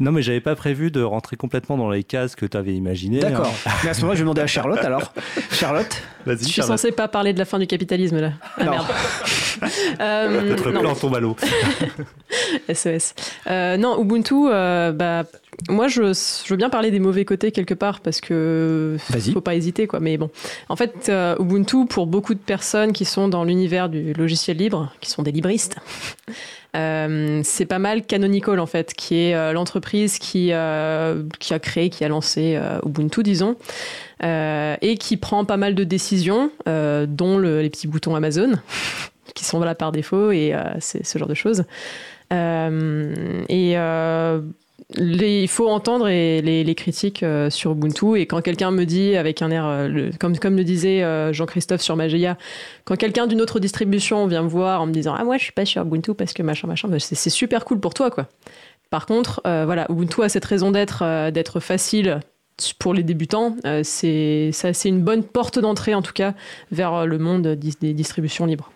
non, mais j'avais pas prévu de rentrer complètement dans les cases que tu avais imaginées. Hein. D'accord. mais à ce moment-là, je vais demander à Charlotte alors. Charlotte Je suis censée pas parler de la fin du capitalisme là. Ah, merde. euh, Notre plan tombe à l'eau. SES. Euh, non, Ubuntu, euh, bah, moi, je, veux bien parler des mauvais côtés quelque part parce que faut pas hésiter, quoi. Mais bon, en fait, euh, Ubuntu, pour beaucoup de personnes qui sont dans l'univers du logiciel libre, qui sont des libristes, euh, c'est pas mal Canonical en fait, qui est euh, l'entreprise qui, qui a créé, qui a lancé Ubuntu, disons, et qui prend pas mal de décisions, dont les petits boutons Amazon, qui sont là par défaut, et c'est ce genre de choses. et il faut entendre les, critiques euh, sur Ubuntu et quand quelqu'un me dit avec un air, euh, comme, le disait euh, Jean-Christophe sur Mageia, quand quelqu'un d'une autre distribution vient me voir en me disant ah moi je suis pas sur Ubuntu parce que machin machin, bah, c'est super cool pour toi quoi. Par contre, voilà, Ubuntu a cette raison d'être d'être facile pour les débutants. c'est une bonne porte d'entrée en tout cas vers le monde des distributions libres.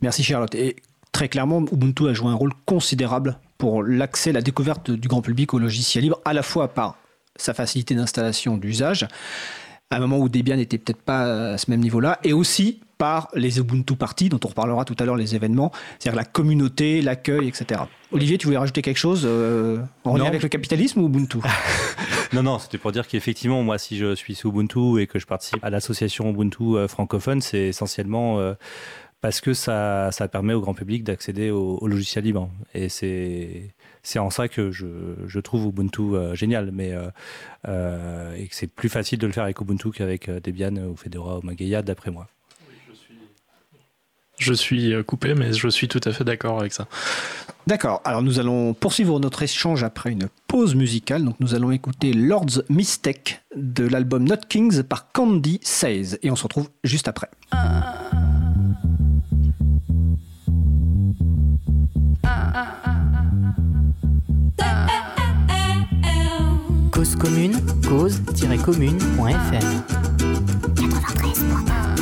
Merci Charlotte. Et très clairement, Ubuntu a joué un rôle considérable pour l'accès, la découverte du grand public au logiciel libre, à la fois par sa facilité d'installation, d'usage, à un moment où Debian n'était peut-être pas à ce même niveau-là, et aussi par les Ubuntu Parties, dont on reparlera tout à l'heure, les événements, c'est-à-dire la communauté, l'accueil, etc. Olivier, tu voulais rajouter quelque chose euh, en lien avec le capitalisme ou Ubuntu? Non, non, c'était pour dire qu'effectivement, moi, si je suis sous Ubuntu et que je participe à l'association Ubuntu euh, francophone, c'est essentiellement... Euh, parce que ça, ça permet au grand public d'accéder au, logiciel libre. Et c'est c'est en ça que je, je trouve Ubuntu euh, génial, mais euh, euh, et que c'est plus facile de le faire avec Ubuntu qu'avec Debian ou Fedora ou Mageia, d'après moi. je suis coupé, mais je suis tout à fait d'accord avec ça. D'accord. Alors nous allons poursuivre notre échange après une pause musicale. Donc nous allons écouter Lord's Mistake de l'album Not Kings par Candy Says et on se retrouve juste après. Cause commune, cause-commune.fm 93.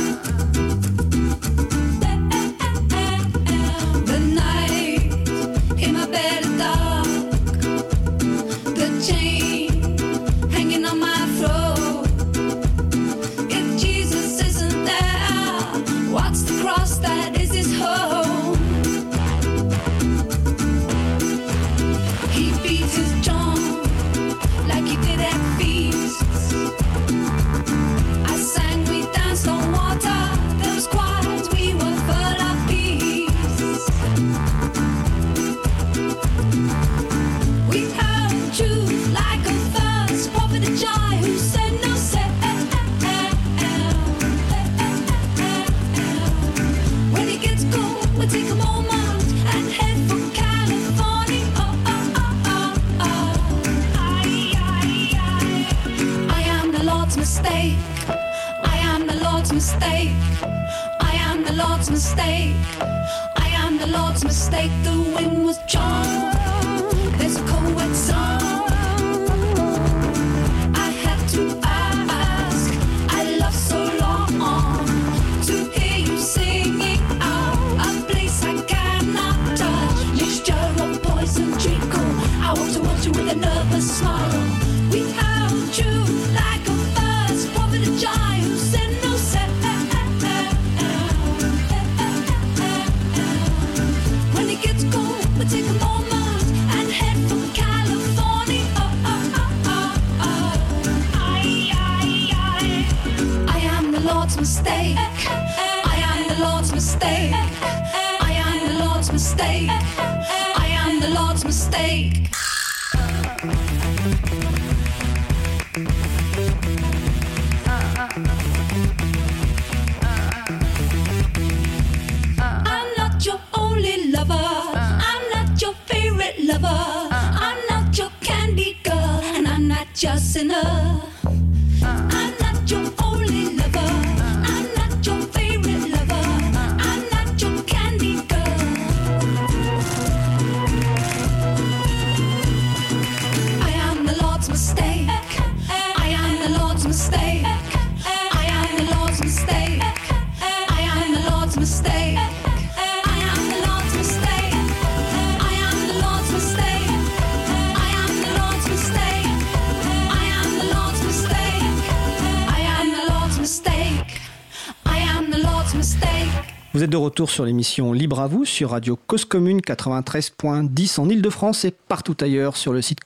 Vous êtes de retour sur l'émission Libre à vous sur Radio Cause Commune 93.10 en Ile-de-France et partout ailleurs sur le site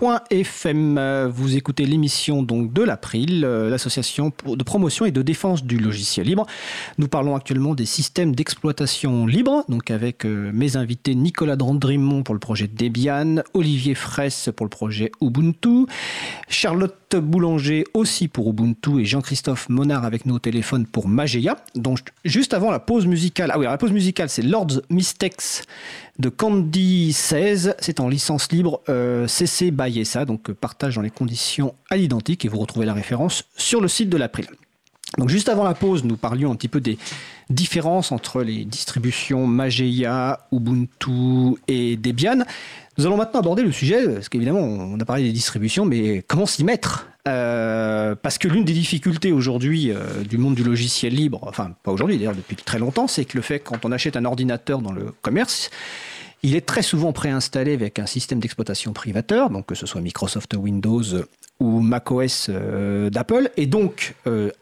causecommune.fm. Vous écoutez l'émission donc de l'April, euh, l'association de promotion et de défense du logiciel libre. Nous parlons actuellement des systèmes d'exploitation libre, donc avec euh, mes invités Nicolas Drandrimont pour le projet Debian, Olivier Fraisse pour le projet Ubuntu, Charlotte Boulanger aussi pour Ubuntu et Jean-Christophe Monard avec nous au téléphone pour Mageia. Donc juste avant la pause musicale, ah oui, la pause musicale c'est Lord's Mistakes de Candy 16, c'est en licence libre euh, CC by SA, donc partage dans les conditions à l'identique et vous retrouvez la référence sur le site de l'April. Donc juste avant la pause, nous parlions un petit peu des différences entre les distributions Mageia, Ubuntu et Debian. Nous allons maintenant aborder le sujet, parce qu'évidemment, on a parlé des distributions, mais comment s'y mettre euh, Parce que l'une des difficultés aujourd'hui euh, du monde du logiciel libre, enfin pas aujourd'hui d'ailleurs, depuis très longtemps, c'est que le fait quand on achète un ordinateur dans le commerce, il est très souvent préinstallé avec un système d'exploitation privateur, donc que ce soit Microsoft Windows ou macOS euh, d'Apple, et donc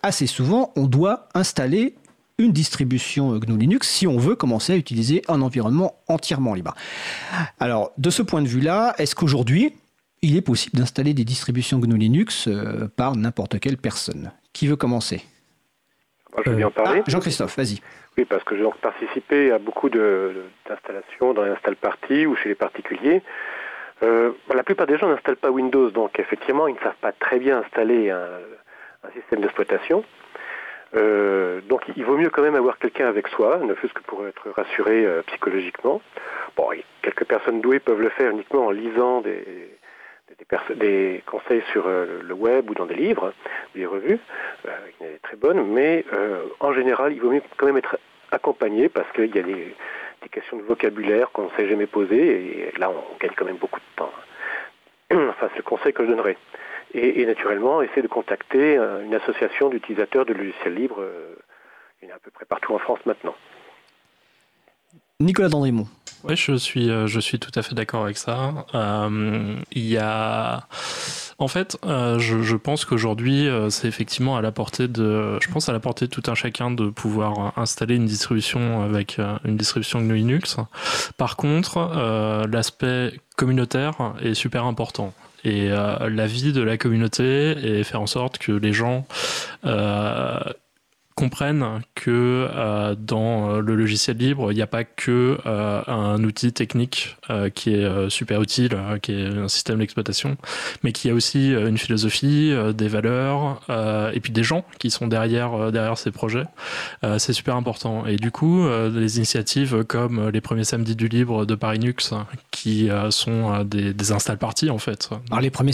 assez souvent on doit installer une distribution GNU Linux si on veut commencer à utiliser un environnement entièrement libre. Alors, de ce point de vue-là, est-ce qu'aujourd'hui, il est possible d'installer des distributions GNU Linux euh, par n'importe quelle personne? Qui veut commencer? Moi, je veux bien parler. Ah, Jean-Christophe, vas-y. Oui, parce que j'ai donc participé à beaucoup d'installations dans les install parties ou chez les particuliers. Euh, la plupart des gens n'installent pas Windows, donc effectivement, ils ne savent pas très bien installer un système d'exploitation. Euh, donc il vaut mieux quand même avoir quelqu'un avec soi, ne fût-ce que pour être rassuré euh, psychologiquement. Bon, quelques personnes douées peuvent le faire uniquement en lisant des, des, conseils sur euh, le web ou dans des livres, des revues, qui sont très bonnes, mais en général, il vaut mieux quand même être accompagné parce qu'il y a des, questions de vocabulaire qu'on ne s'est jamais posées, et là on gagne quand même beaucoup de temps. Enfin, c'est le conseil que je donnerais et, naturellement essayer de contacter euh, une association d'utilisateurs de logiciels libres. Euh, il y en a à peu près partout en France maintenant. Nicolas Dandrimont. Oui, je suis, euh, je suis tout à fait d'accord avec ça. il y a. En fait, je, pense qu'aujourd'hui, c'est effectivement à la portée de, je pense à la portée de tout un chacun de pouvoir installer une distribution avec une distribution GNU Linux. Par contre, l'aspect communautaire est super important et euh, la vie de la communauté et faire en sorte que les gens euh, comprennent que euh, dans euh, le logiciel libre, il n'y a pas que euh, un outil technique qui est super utile, qui est un système d'exploitation, mais qu'il y a aussi une philosophie, des valeurs et puis des gens qui sont derrière, derrière ces projets. c'est super important. Et du coup, les initiatives comme les premiers samedis du libre de Paris Nux, qui sont des, install parties en fait. Alors les premiers,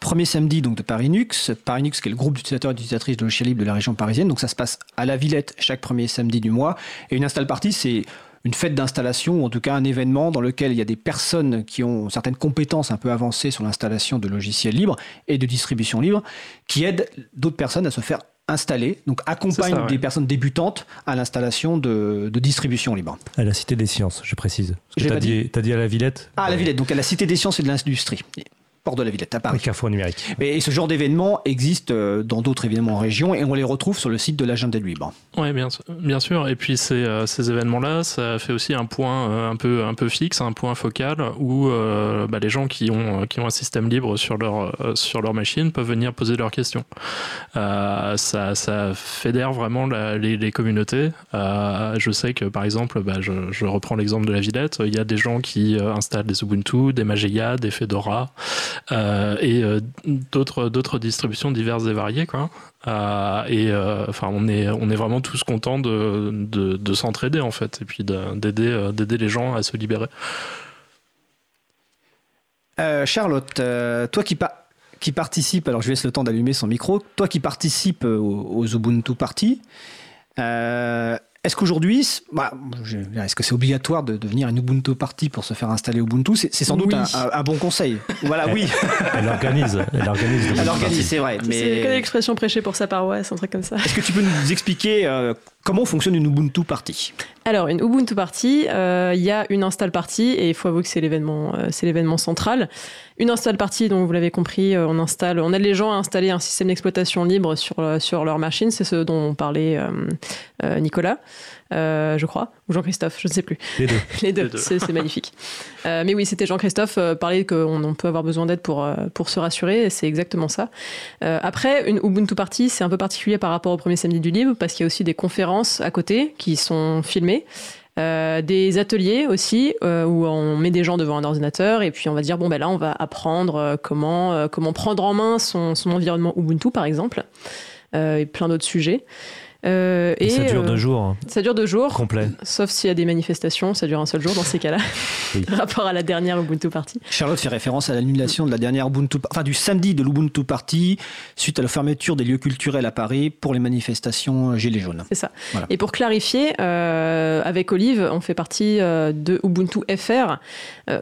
premiers samedis donc, de Paris Nux, Paris Nux qui est le groupe d'utilisateurs et d'utilisatrices de logiciel libre de la région parisienne, donc ça se passe à la Villette chaque premier samedi du mois. Et une install party, c'est une fête d'installation, ou en tout cas un événement dans lequel il y a des personnes qui ont certaines compétences un peu avancées sur l'installation de logiciels libres et de distribution libre, qui aident d'autres personnes à se faire installer, donc accompagnent des personnes débutantes à l'installation de, distribution libre. À la Cité des Sciences, je précise. Tu as dit, dit, à la Villette Ah, à la Villette, donc à la Cité des Sciences et de l'Industrie de la Villette à Paris. Carrefour numérique. Et ce genre d'événements existe euh, dans d'autres évidemment régions et on les retrouve sur le site de l'agenda libre. Oui, bien, bien sûr. Et puis ces, euh, ces événements-là, ça fait aussi un point euh, un peu, un peu fixe, un point focal où bah, les gens qui ont, qui ont un système libre sur leur, sur leur machine peuvent venir poser leurs questions. ça, ça fédère vraiment les, les, communautés. je sais que par exemple, bah, je, je, reprends l'exemple de la Villette, il y a des gens qui installent des Ubuntu, des Mageia, des Fedora. Euh, et euh, d'autres d'autres distributions diverses et variées quoi. Euh, et enfin on est on est vraiment tous contents de, de, s'entraider en fait et puis d'aider d'aider les gens à se libérer. Charlotte, toi qui, qui participe, alors je laisse le temps d'allumer son micro, toi qui participes aux, Ubuntu Party, est-ce qu'aujourd'hui, bah, est-ce que c'est obligatoire de devenir une Ubuntu party pour se faire installer Ubuntu? C'est sans doute un, bon conseil. Voilà, oui. Elle organise. Elle organise. Elle organise, c'est vrai. Mais... C'est l'expression prêchée pour sa paroisse, un truc comme ça. Est-ce que tu peux nous expliquer euh, comment fonctionne une Ubuntu party? Alors, une Ubuntu party, euh, il y a une install party et il faut avouer que c'est l'événement, euh, c'est l'événement central. Une install party, donc vous l'avez compris, on installe, on aide les gens à installer un système d'exploitation libre sur sur leur machine. C'est ce dont parlait Nicolas. Euh, je crois, ou Jean-Christophe, je ne sais plus. Les deux. Les deux, c'est magnifique. Euh, mais oui, c'était Jean-Christophe euh, parler qu'on peut avoir besoin d'aide pour, pour se rassurer, et c'est exactement ça. après, une Ubuntu Party, c'est un peu particulier par rapport au premier samedi du livre, parce qu'il y a aussi des conférences à côté qui sont filmées. des ateliers aussi où on met des gens devant un ordinateur et puis on va dire bon ben là on va apprendre comment comment prendre en main son, son environnement Ubuntu par exemple et plein d'autres sujets. Euh, et, ça dure deux euh, jours. Hein. Ça dure deux jours. Complet. Sauf s'il y a des manifestations, ça dure un seul jour dans ces cas-là. Par rapport à la dernière Ubuntu Party. Charlotte fait référence à l'annulation de la dernière Ubuntu, enfin du samedi de l'Ubuntu Party suite à la fermeture des lieux culturels à Paris pour les manifestations Gilets jaunes. C'est ça. Et pour clarifier, euh, avec Olive, on fait partie de Ubuntu FR.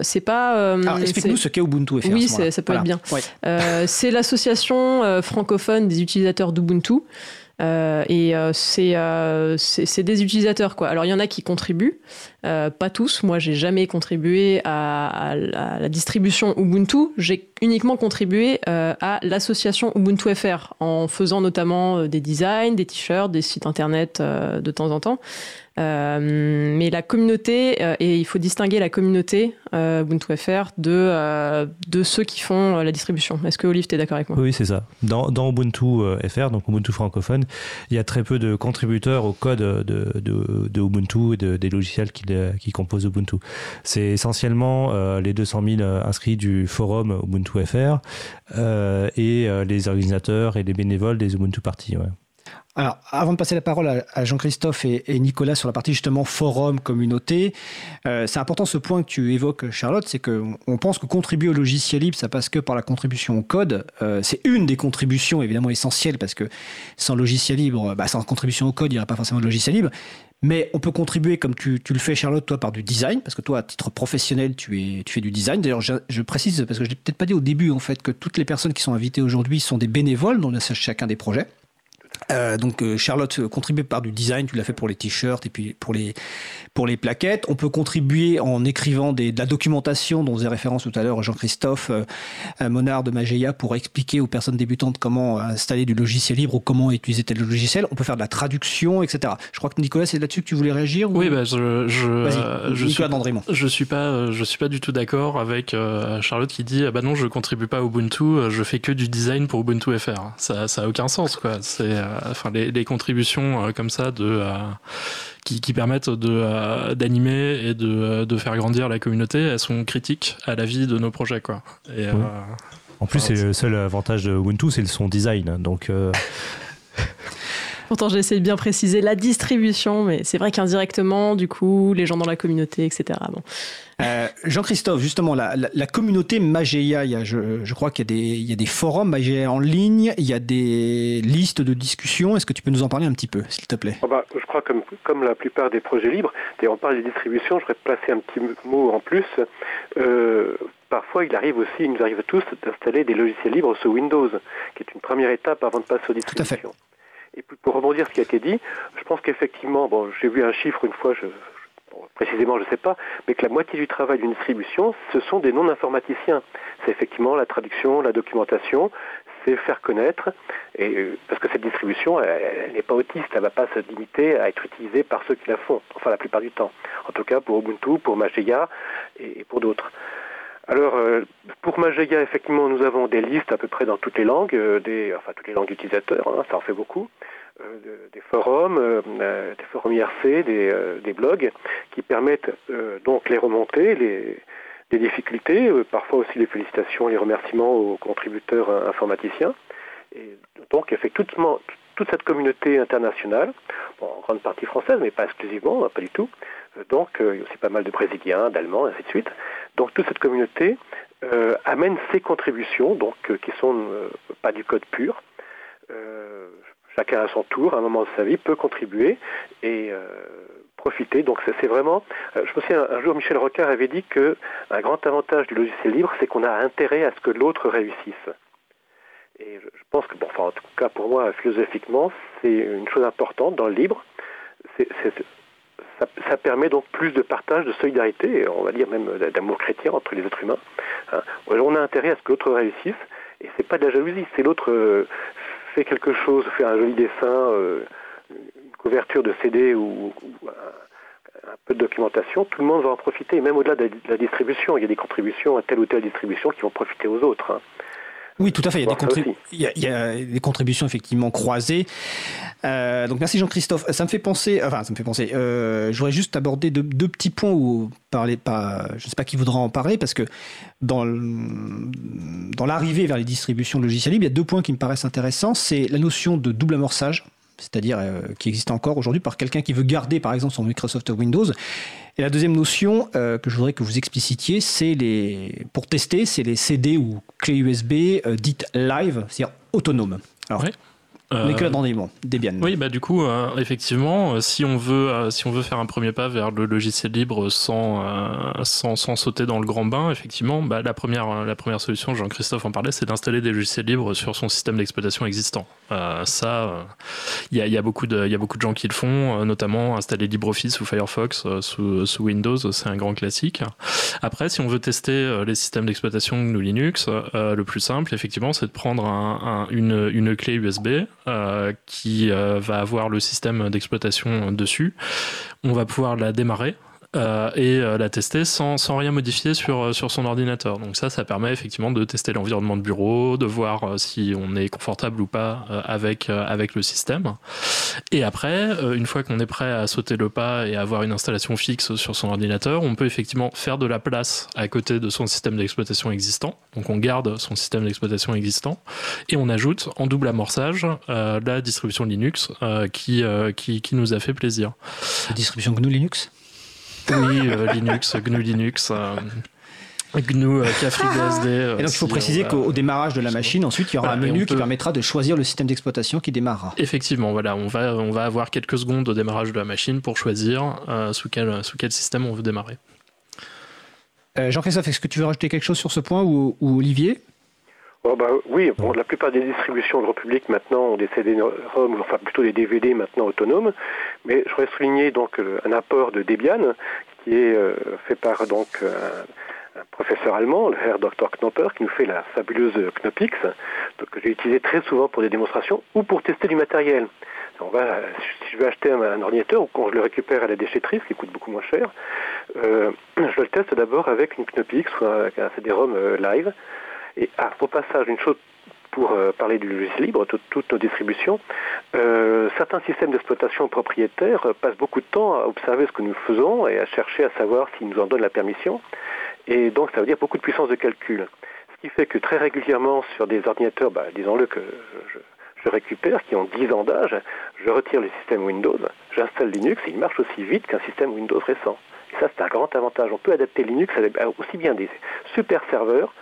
c'est pas. Alors explique-nous ce qu'est Ubuntu FR. Oui, ça peut être bien. c'est l'association francophone des utilisateurs d'Ubuntu. Euh, et euh, euh, c'est des utilisateurs quoi. Alors il y en a qui contribuent, pas tous. Moi j'ai jamais contribué à, la distribution Ubuntu. J'ai uniquement contribué à l'association Ubuntu FR en faisant notamment des designs, des t-shirts, des sites internet de temps en temps. Euh, mais la communauté, euh, et il faut distinguer la communauté euh, Ubuntu FR de, ceux qui font la distribution. Est-ce que Olive, tu es d'accord avec moi? Oui, c'est ça. Dans, dans, Ubuntu FR, donc Ubuntu francophone, il y a très peu de contributeurs au code de, Ubuntu et des logiciels qui, qui, composent Ubuntu. C'est essentiellement les 200 000 inscrits du forum Ubuntu FR et les organisateurs et les bénévoles des Ubuntu Party. Alors, avant de passer la parole à, Jean-Christophe et, Nicolas sur la partie justement forum, communauté, euh, c'est important ce point que tu évoques, Charlotte, c'est qu'on pense que contribuer au logiciel libre, ça passe que par la contribution au code. Euh, c'est une des contributions évidemment essentielles parce que sans logiciel libre, bah, sans contribution au code, il n'y aurait pas forcément de logiciel libre. Mais on peut contribuer, comme tu, le fais, Charlotte, toi, par du design, parce que toi, à titre professionnel, tu, es, fais du design. D'ailleurs, je, précise, parce que je ne l'ai peut-être pas dit au début, en fait, que toutes les personnes qui sont invitées aujourd'hui sont des bénévoles dans chacun des projets. Euh, donc euh, Charlotte euh, contribue par du design, tu l'as fait pour les t-shirts et puis pour les, pour les plaquettes. On peut contribuer en écrivant des, de la documentation dont faisait référence tout à l'heure Jean-Christophe Monard de Mageia pour expliquer aux personnes débutantes comment installer du logiciel libre ou comment utiliser tel logiciel. On peut faire de la traduction, etc. Je crois que Nicolas, c'est là-dessus que tu voulais réagir Oui, bah, je, je, je, suis, je suis pas, je suis pas du tout d'accord avec Charlotte qui dit ah bah non, je contribue pas à Ubuntu, je fais que du design pour Ubuntu FR. Ça, ça a aucun sens quoi. C'est enfin les, contributions euh, comme ça de euh, qui, permettent de euh, d'animer et de, faire grandir la communauté, elles sont critiques à la vie de nos projets quoi. en plus, c'est le seul avantage de Ubuntu, c'est son design. Donc, Pourtant, j'ai essayé de bien préciser la distribution, mais c'est vrai qu'indirectement, du coup, les gens dans la communauté, etc. Bon. Euh, Jean-Christophe, justement, la, communauté Mageia, je, crois qu'il y, a des forums Mageia en ligne, il y a des listes de discussion. Est-ce que tu peux nous en parler un petit peu, s'il te plaît? Oh bah, Je crois que comme, comme la plupart des projets libres, et on parle de distribution, je voudrais placer un petit mot en plus. Euh, parfois, il arrive aussi, il nous arrive tous d'installer des logiciels libres sous Windows, qui est une première étape avant de passer aux distributions. Tout à fait. Et pour rebondir ce qui a été dit, je pense qu'effectivement, bon, j'ai vu un chiffre une fois, je, précisément je ne sais pas, mais que la moitié du travail d'une distribution, ce sont des non-informaticiens. C'est effectivement la traduction, la documentation, c'est faire connaître, et, euh, parce que cette distribution, elle n'est pas autiste, elle ne va pas se limiter à être utilisée par ceux qui la font, enfin la plupart du temps. En tout cas pour Ubuntu, pour Mageia et, pour d'autres. Alors, euh, pour Mageia, effectivement, nous avons des listes à peu près dans toutes les langues, euh, des, enfin toutes les langues d'utilisateurs, hein, ça en fait beaucoup. Euh, des forums, euh, euh, des forums IRC, des, blogs, qui permettent donc les remontées, les, les difficultés, parfois aussi les félicitations, les remerciements aux contributeurs informaticiens. Et donc, effectivement, toute cette communauté internationale, en grande partie française, mais pas exclusivement, pas du tout. Donc, il y a aussi pas mal de Brésiliens, d'Allemands, et ainsi de suite. Donc, toute cette communauté amène ses contributions, donc qui sont pas du code pur. chacun à son tour, à un moment de sa vie, peut contribuer et profiter. Donc c'est vraiment, euh, je me souviens un jour Michel Rocard avait dit que un grand avantage du logiciel libre, c'est qu'on a intérêt à ce que l'autre réussisse. Et je pense que, bon, enfin, en tout cas pour moi, philosophiquement, c'est une chose importante dans le libre. Ça, permet donc plus de partage, de solidarité, on va dire même d'amour chrétien entre les êtres humains. Hein. On a intérêt à ce que l'autre réussisse, et c'est pas de la jalousie, c'est l'autre euh, fait quelque chose, fait un joli dessin, euh, couverture de CD ou, un, peu de documentation, tout le monde va en profiter, même au-delà de, la distribution. Il y a des contributions à telle ou telle distribution qui vont profiter aux autres. Hein. Oui, tout à fait. Il y a, des, contributions effectivement croisées. Euh, donc merci Jean-Christophe. Ça me fait penser, enfin ça me fait penser. Euh, je voudrais juste aborder deux, petits points où parler pas. Je ne sais pas qui voudra en parler parce que dans dans l'arrivée vers les distributions de logiciels libres, il y a deux points qui me paraissent intéressants. C'est la notion de double amorçage c'est-à-dire euh, qui existe encore aujourd'hui par quelqu'un qui veut garder par exemple son Microsoft Windows. Et la deuxième notion euh, que je voudrais que vous explicitiez, c'est les pour tester, c'est les CD ou clés USB euh, dites live, c'est-à-dire autonomes. Alors, euh, que Debian. Oui, bah du coup, euh, effectivement, euh, si on veut, si on veut faire un premier pas vers le logiciel libre sans, sans, sans sauter dans le grand bain, effectivement, bah, la première, la première solution, Jean-Christophe en parlait, c'est d'installer des logiciels libres sur son système d'exploitation existant. ça, il y a, y, a beaucoup de, y a beaucoup de gens qui le font, notamment installer LibreOffice ou Firefox sous, sous Windows, c'est un grand classique. Après, si on veut tester les systèmes d'exploitation GNU Linux, le plus simple, effectivement, c'est de prendre un, une, une clé USB euh, qui euh, va avoir le système d'exploitation dessus. On va pouvoir la démarrer euh, et euh, la tester sans, sans, rien modifier sur, euh, sur son ordinateur. Donc ça, ça permet effectivement de tester l'environnement de bureau, de voir si on est confortable ou pas avec, avec le système. Et après, une fois qu'on est prêt à sauter le pas et avoir une installation fixe sur son ordinateur, on peut effectivement faire de la place à côté de son système d'exploitation existant. Donc on garde son système d'exploitation existant et on ajoute en double amorçage la distribution Linux qui, qui, qui, nous a fait plaisir. La distribution GNU Linux? Oui, euh, Linux, GNU Linux. Euh, GNU. Euh, et donc il faut préciser qu'au démarrage de la machine, ensuite il y aura un menu qui permettra de choisir le système d'exploitation qui démarrera. Effectivement, voilà, on va, on va avoir quelques secondes au démarrage de la machine pour choisir sous, quel, sous quel système on veut démarrer. Jean-Christophe, est-ce que tu veux rajouter quelque chose sur ce point ou, ou Olivier? Oh, bah, oui, bon, la plupart des distributions de République maintenant ont des CD-ROM, enfin plutôt des DVD maintenant autonomes, mais je voudrais souligner donc euh, un apport de Debian qui est euh, fait par donc un, professeur allemand, le Herr Dr. Knopper, qui nous fait la fabuleuse Knopix, que j'ai utilisé très souvent pour des démonstrations ou pour tester du matériel. On va, si je veux acheter un, ordinateur ou quand je le récupère à la déchetterie, ce qui coûte beaucoup moins cher, euh, je le teste d'abord avec une Knopix ou un, un CD-ROM live. Et ah, au passage, une chose pour euh, parler du logiciel libre, toutes nos distributions, euh, certains systèmes d'exploitation propriétaires passent beaucoup de temps à observer ce que nous faisons et à chercher à savoir s'ils nous en donnent la permission. Et donc ça veut dire beaucoup de puissance de calcul. Ce qui fait que très régulièrement sur des ordinateurs, bah, disons-le que je, je, récupère, qui ont 10 ans d'âge, je retire le système Windows, j'installe Linux et il marche aussi vite qu'un système Windows récent. Et ça c'est un grand avantage. On peut adapter Linux à aussi bien des super serveurs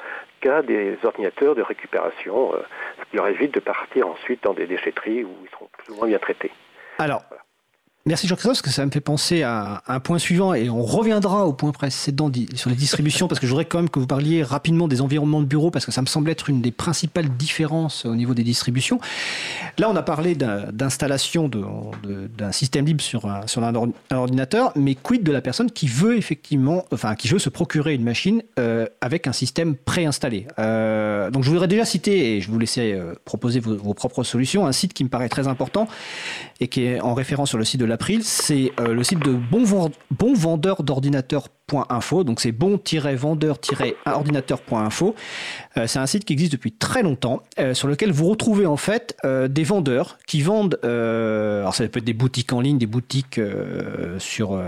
des ordinateurs de récupération, euh, ce qui leur évite de partir ensuite dans des déchetteries où ils seront plus ou moins bien traités. Alors, Merci Jean-Christophe, parce que ça me fait penser à un point suivant, et on reviendra au point précédent sur les distributions, parce que je voudrais quand même que vous parliez rapidement des environnements de bureau, parce que ça me semble être une des principales différences au niveau des distributions. Là, on a parlé d'installation d'un système libre sur, un, ordinateur, mais quid de la personne qui veut effectivement, enfin, qui veut se procurer une machine euh, avec un système préinstallé? Euh, Donc, je voudrais déjà citer, et je vous laisser euh, proposer vos, propres solutions, un site qui me paraît très important et qui est en référence sur le site de la c'est euh, le site de bonvendeur d'ordinateurs Info, donc c'est bon-vendeur-ordinateur.info. Euh, c'est un site qui existe depuis très longtemps, euh, sur lequel vous retrouvez en fait euh, des vendeurs qui vendent, alors ça peut être des boutiques en ligne, des boutiques sur,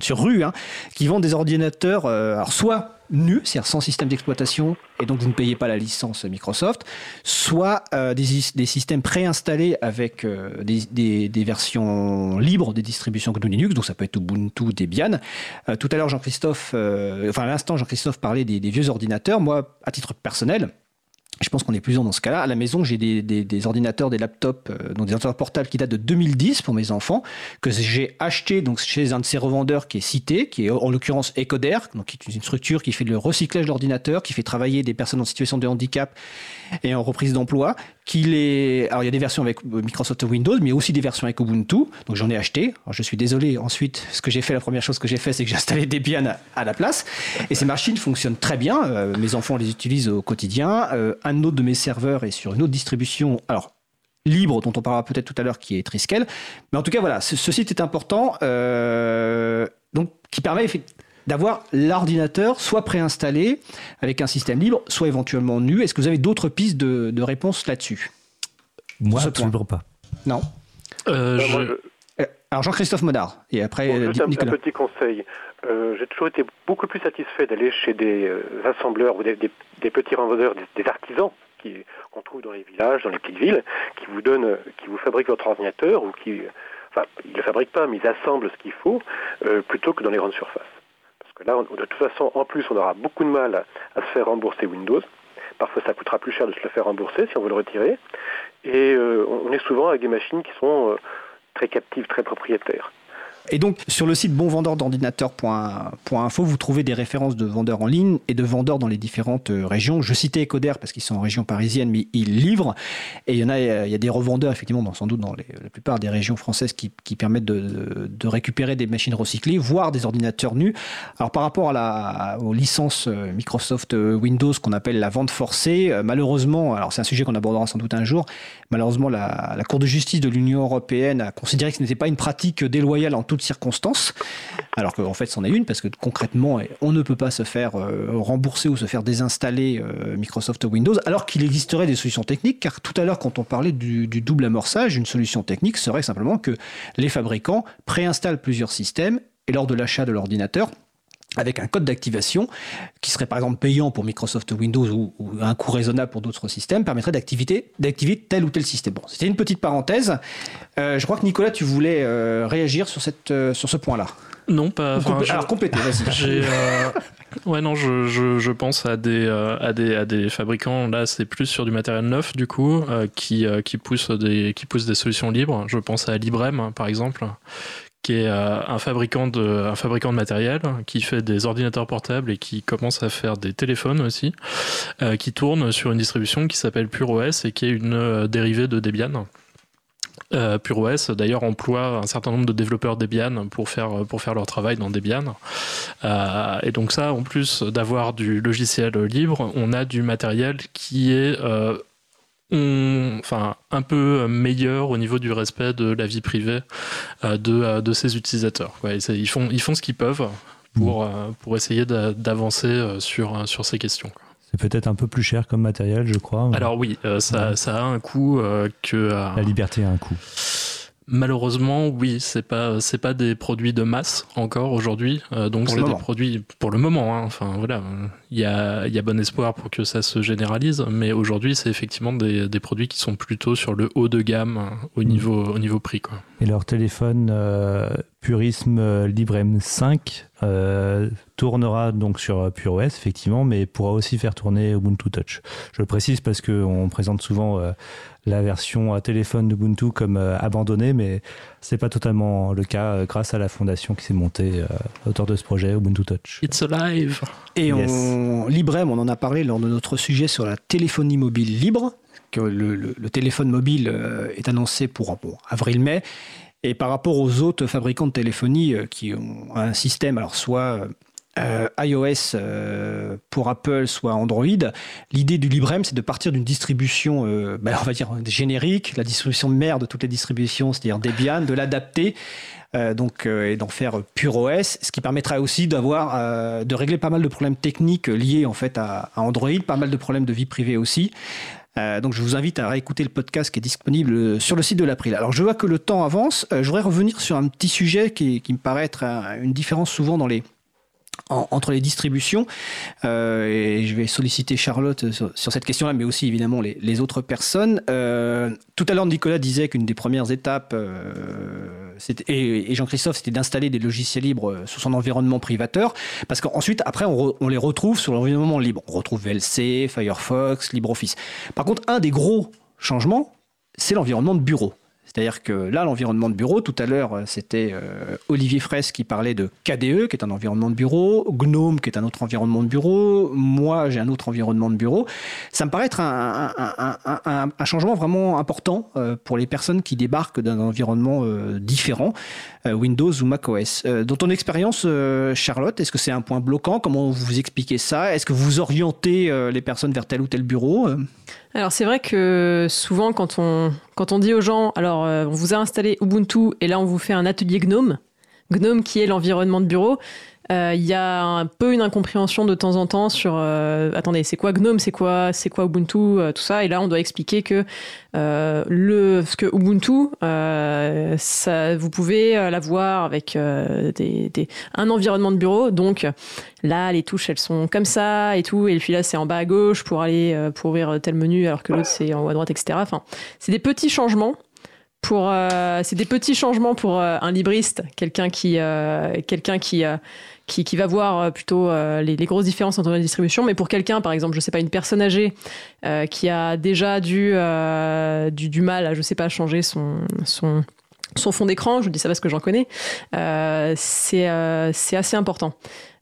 sur rue, hein, qui vendent des ordinateurs, alors soit nu, c'est-à-dire sans système d'exploitation, et donc vous ne payez pas la licence Microsoft, soit euh, des, des, systèmes préinstallés avec euh, des, des, versions libres des distributions GNU Linux, donc ça peut être Ubuntu, Debian. Euh, tout à l'heure, Jean-Christophe, enfin à l'instant, Jean-Christophe parlait des, vieux ordinateurs. Moi, à titre personnel, je pense qu'on est plusieurs dans ce cas-là. À la maison, j'ai des, ordinateurs, des laptops, euh, donc des ordinateurs portables qui datent de 2010 pour mes enfants, que j'ai acheté donc chez un de ces revendeurs qui est cité, qui est en l'occurrence Ecoder, donc qui est une structure qui fait le recyclage d'ordinateurs, qui fait travailler des personnes en situation de handicap et en reprise d'emploi, il y a des versions avec Microsoft Windows, mais aussi des versions avec Ubuntu. Donc, j'en ai acheté. Je suis désolé. Ensuite, ce que j'ai fait, la première chose que j'ai fait, c'est que j'ai installé Debian à, à, la place. Et ces machines fonctionnent très bien. Euh, mes enfants les utilisent au quotidien. Euh, un autre de mes serveurs est sur une autre distribution. Alors, libre dont on parlera peut-être tout à l'heure qui est Triskel. Mais en tout cas, voilà, ce, site est important, euh, donc qui permet d'avoir l'ordinateur soit préinstallé avec un système libre, soit éventuellement nu. Est-ce que vous avez d'autres pistes de, de réponse là-dessus? Moi, absolument pas. Non. Euh, euh, alors Jean-Christophe Modard, et après juste un, petit conseil. Euh, j'ai toujours été beaucoup plus satisfait d'aller chez des assembleurs ou des, petits revendeurs, des, artisans qu'on trouve dans les villages, dans les petites villes, qui vous donnent, qui vous fabriquent votre ordinateur ou qui, enfin, ils ne le fabriquent pas, mais ils assemblent ce qu'il faut, plutôt que dans les grandes surfaces là, de toute façon, en plus, on aura beaucoup de mal à, se faire rembourser Windows. Parfois, ça coûtera plus cher de se le faire rembourser si on veut le retirer. Et euh, on est souvent avec des machines qui sont euh, très captives, très propriétaires. Et donc, sur le site bonvendeur-d'ordinateur.info, vous trouvez des références de vendeurs en ligne et de vendeurs dans les différentes euh, régions. Je citais Ecoder parce qu'ils sont en région parisienne, mais ils livrent. Et il y en a, il y a des revendeurs, effectivement, sans doute dans la plupart des régions françaises qui, permettent de, récupérer des machines recyclées, voire des ordinateurs nus. Alors, par rapport à la, aux licences euh, Microsoft euh, Windows qu'on appelle la vente forcée, malheureusement, alors c'est un sujet qu'on abordera sans doute un jour, malheureusement, la, la Cour de justice de l'Union européenne a considéré que ce n'était pas une pratique déloyale en toute circonstances, alors qu'en fait c'en est une, parce que concrètement, on ne peut pas se faire euh, rembourser ou se faire désinstaller euh, Microsoft Windows, alors qu'il existerait des solutions techniques, car tout à l'heure quand on parlait du, double amorçage, une solution technique serait simplement que les fabricants préinstallent plusieurs systèmes, et lors de l'achat de l'ordinateur, avec un code d'activation qui serait par exemple payant pour Microsoft Windows ou, un coût raisonnable pour d'autres systèmes, permettrait d'activer tel ou tel système. Bon, c'était une petite parenthèse. Euh, je crois que Nicolas, tu voulais euh, réagir sur, cette, euh, sur ce point-là. Non, pas. Alors compléter, vas-y. ouais, non, je, je, je, pense à des, à, des, à des fabricants, là c'est plus sur du matériel neuf du coup, qui, qui, poussent des, qui poussent des solutions libres. Je pense à Librem par exemple, qui est euh, un, fabricant de, un fabricant de matériel, qui fait des ordinateurs portables et qui commence à faire des téléphones aussi, euh, qui tourne sur une distribution qui s'appelle PureOS et qui est une euh, dérivée de Debian. PureOS d'ailleurs emploie un certain nombre de développeurs Debian pour faire, pour faire leur travail dans Debian. et donc ça, en plus d'avoir du logiciel libre, on a du matériel qui est enfin, un peu meilleur au niveau du respect de la vie privée euh, de, euh, de ses utilisateurs. ils, font, ils font ce qu'ils peuvent pour, mm. euh, pour essayer d'avancer sur, sur ces questions. C'est peut-être un peu plus cher comme matériel, je crois. Alors oui, ça, ça, a un coût que... La liberté a un coût. Malheureusement, oui, c'est pas c'est pas des produits de masse encore aujourd'hui, euh, donc c'est des produits pour le moment. Hein, enfin voilà, il y a il y a bon espoir pour que ça se généralise, mais aujourd'hui c'est effectivement des, des, produits qui sont plutôt sur le haut de gamme hein, au mm. niveau au niveau prix quoi. Et leur téléphone euh, Purisme euh, Librem 5 tournera donc sur PureOS effectivement, mais pourra aussi faire tourner Ubuntu Touch. Je le précise parce qu'on présente souvent la version à téléphone d'Ubuntu comme euh, abandonnée, mais c'est pas totalement le cas euh, grâce à la fondation qui s'est montée euh, autour de ce projet Ubuntu Touch. It's alive. Et on, Librem, on en a parlé lors de notre sujet sur la téléphonie mobile libre, le, téléphone mobile est annoncé pour avril-mai. Et par rapport aux autres fabricants de téléphonie qui ont un système, alors soit iOS pour Apple, soit Android, l'idée du Librem, c'est de partir d'une distribution, ben, on va dire générique, la distribution mère de toutes les distributions, c'est-à-dire Debian, de l'adapter donc et d'en faire pure OS, ce qui permettra aussi d'avoir de régler pas mal de problèmes techniques liés en fait à, Android, pas mal de problèmes de vie privée aussi. Euh, donc je vous invite à réécouter le podcast qui est disponible sur le site de l'April. Alors je vois que le temps avance. Euh, je voudrais revenir sur un petit sujet qui, me paraît être une différence souvent dans les, entre les distributions. Euh, et je vais solliciter Charlotte sur, cette question-là, mais aussi évidemment les, autres personnes. Euh, tout à l'heure, Nicolas disait qu'une des premières étapes, euh, et, Jean-Christophe, c'était d'installer des logiciels libres sur son environnement privateur, parce qu'ensuite, après, on, on, les retrouve sur l'environnement libre. On retrouve VLC, Firefox, LibreOffice. Par contre, un des gros changements, c'est l'environnement de bureau. C'est-à-dire que là, l'environnement de bureau, tout à l'heure, euh, c'était euh, Olivier Fraisse qui parlait de KDE, qui est un environnement de bureau, GNOME, qui est un autre environnement de bureau, moi, j'ai un autre environnement de bureau. Ça me paraît être un, changement vraiment important euh, pour les personnes qui débarquent d'un environnement différent, Windows ou macOS. dans ton expérience, Charlotte, est-ce que c'est un point bloquant? Comment vous expliquez ça? Est-ce que vous orientez les personnes vers tel ou tel bureau alors c'est vrai que souvent quand on, quand on dit aux gens, alors euh, on vous a installé Ubuntu et là on vous fait un atelier Gnome, Gnome qui est l'environnement de bureau, euh, il y a un peu une incompréhension de temps en temps sur euh, attendez c'est quoi GNOME c'est quoi c'est quoi Ubuntu tout ça. Et là on doit expliquer que le ce que Ubuntu ça vous pouvez l'avoir avec des, un environnement de bureau. Donc là les touches elles sont comme ça et tout. Et puis là c'est en bas à gauche pour aller pour ouvrir tel menu alors que l'autre c'est en haut à droite etc enfin c'est des petits changements pour c'est des petits changements pour un libriste quelqu'un qui quelqu'un qui qui, va voir euh, plutôt euh, les, grosses différences entre les distributions. Mais pour quelqu'un, par exemple, je sais pas, une personne âgée euh, qui a déjà du, du, mal à, je sais pas, changer son, son, fond d'écran, je dis ça parce que j'en connais, c'est assez important.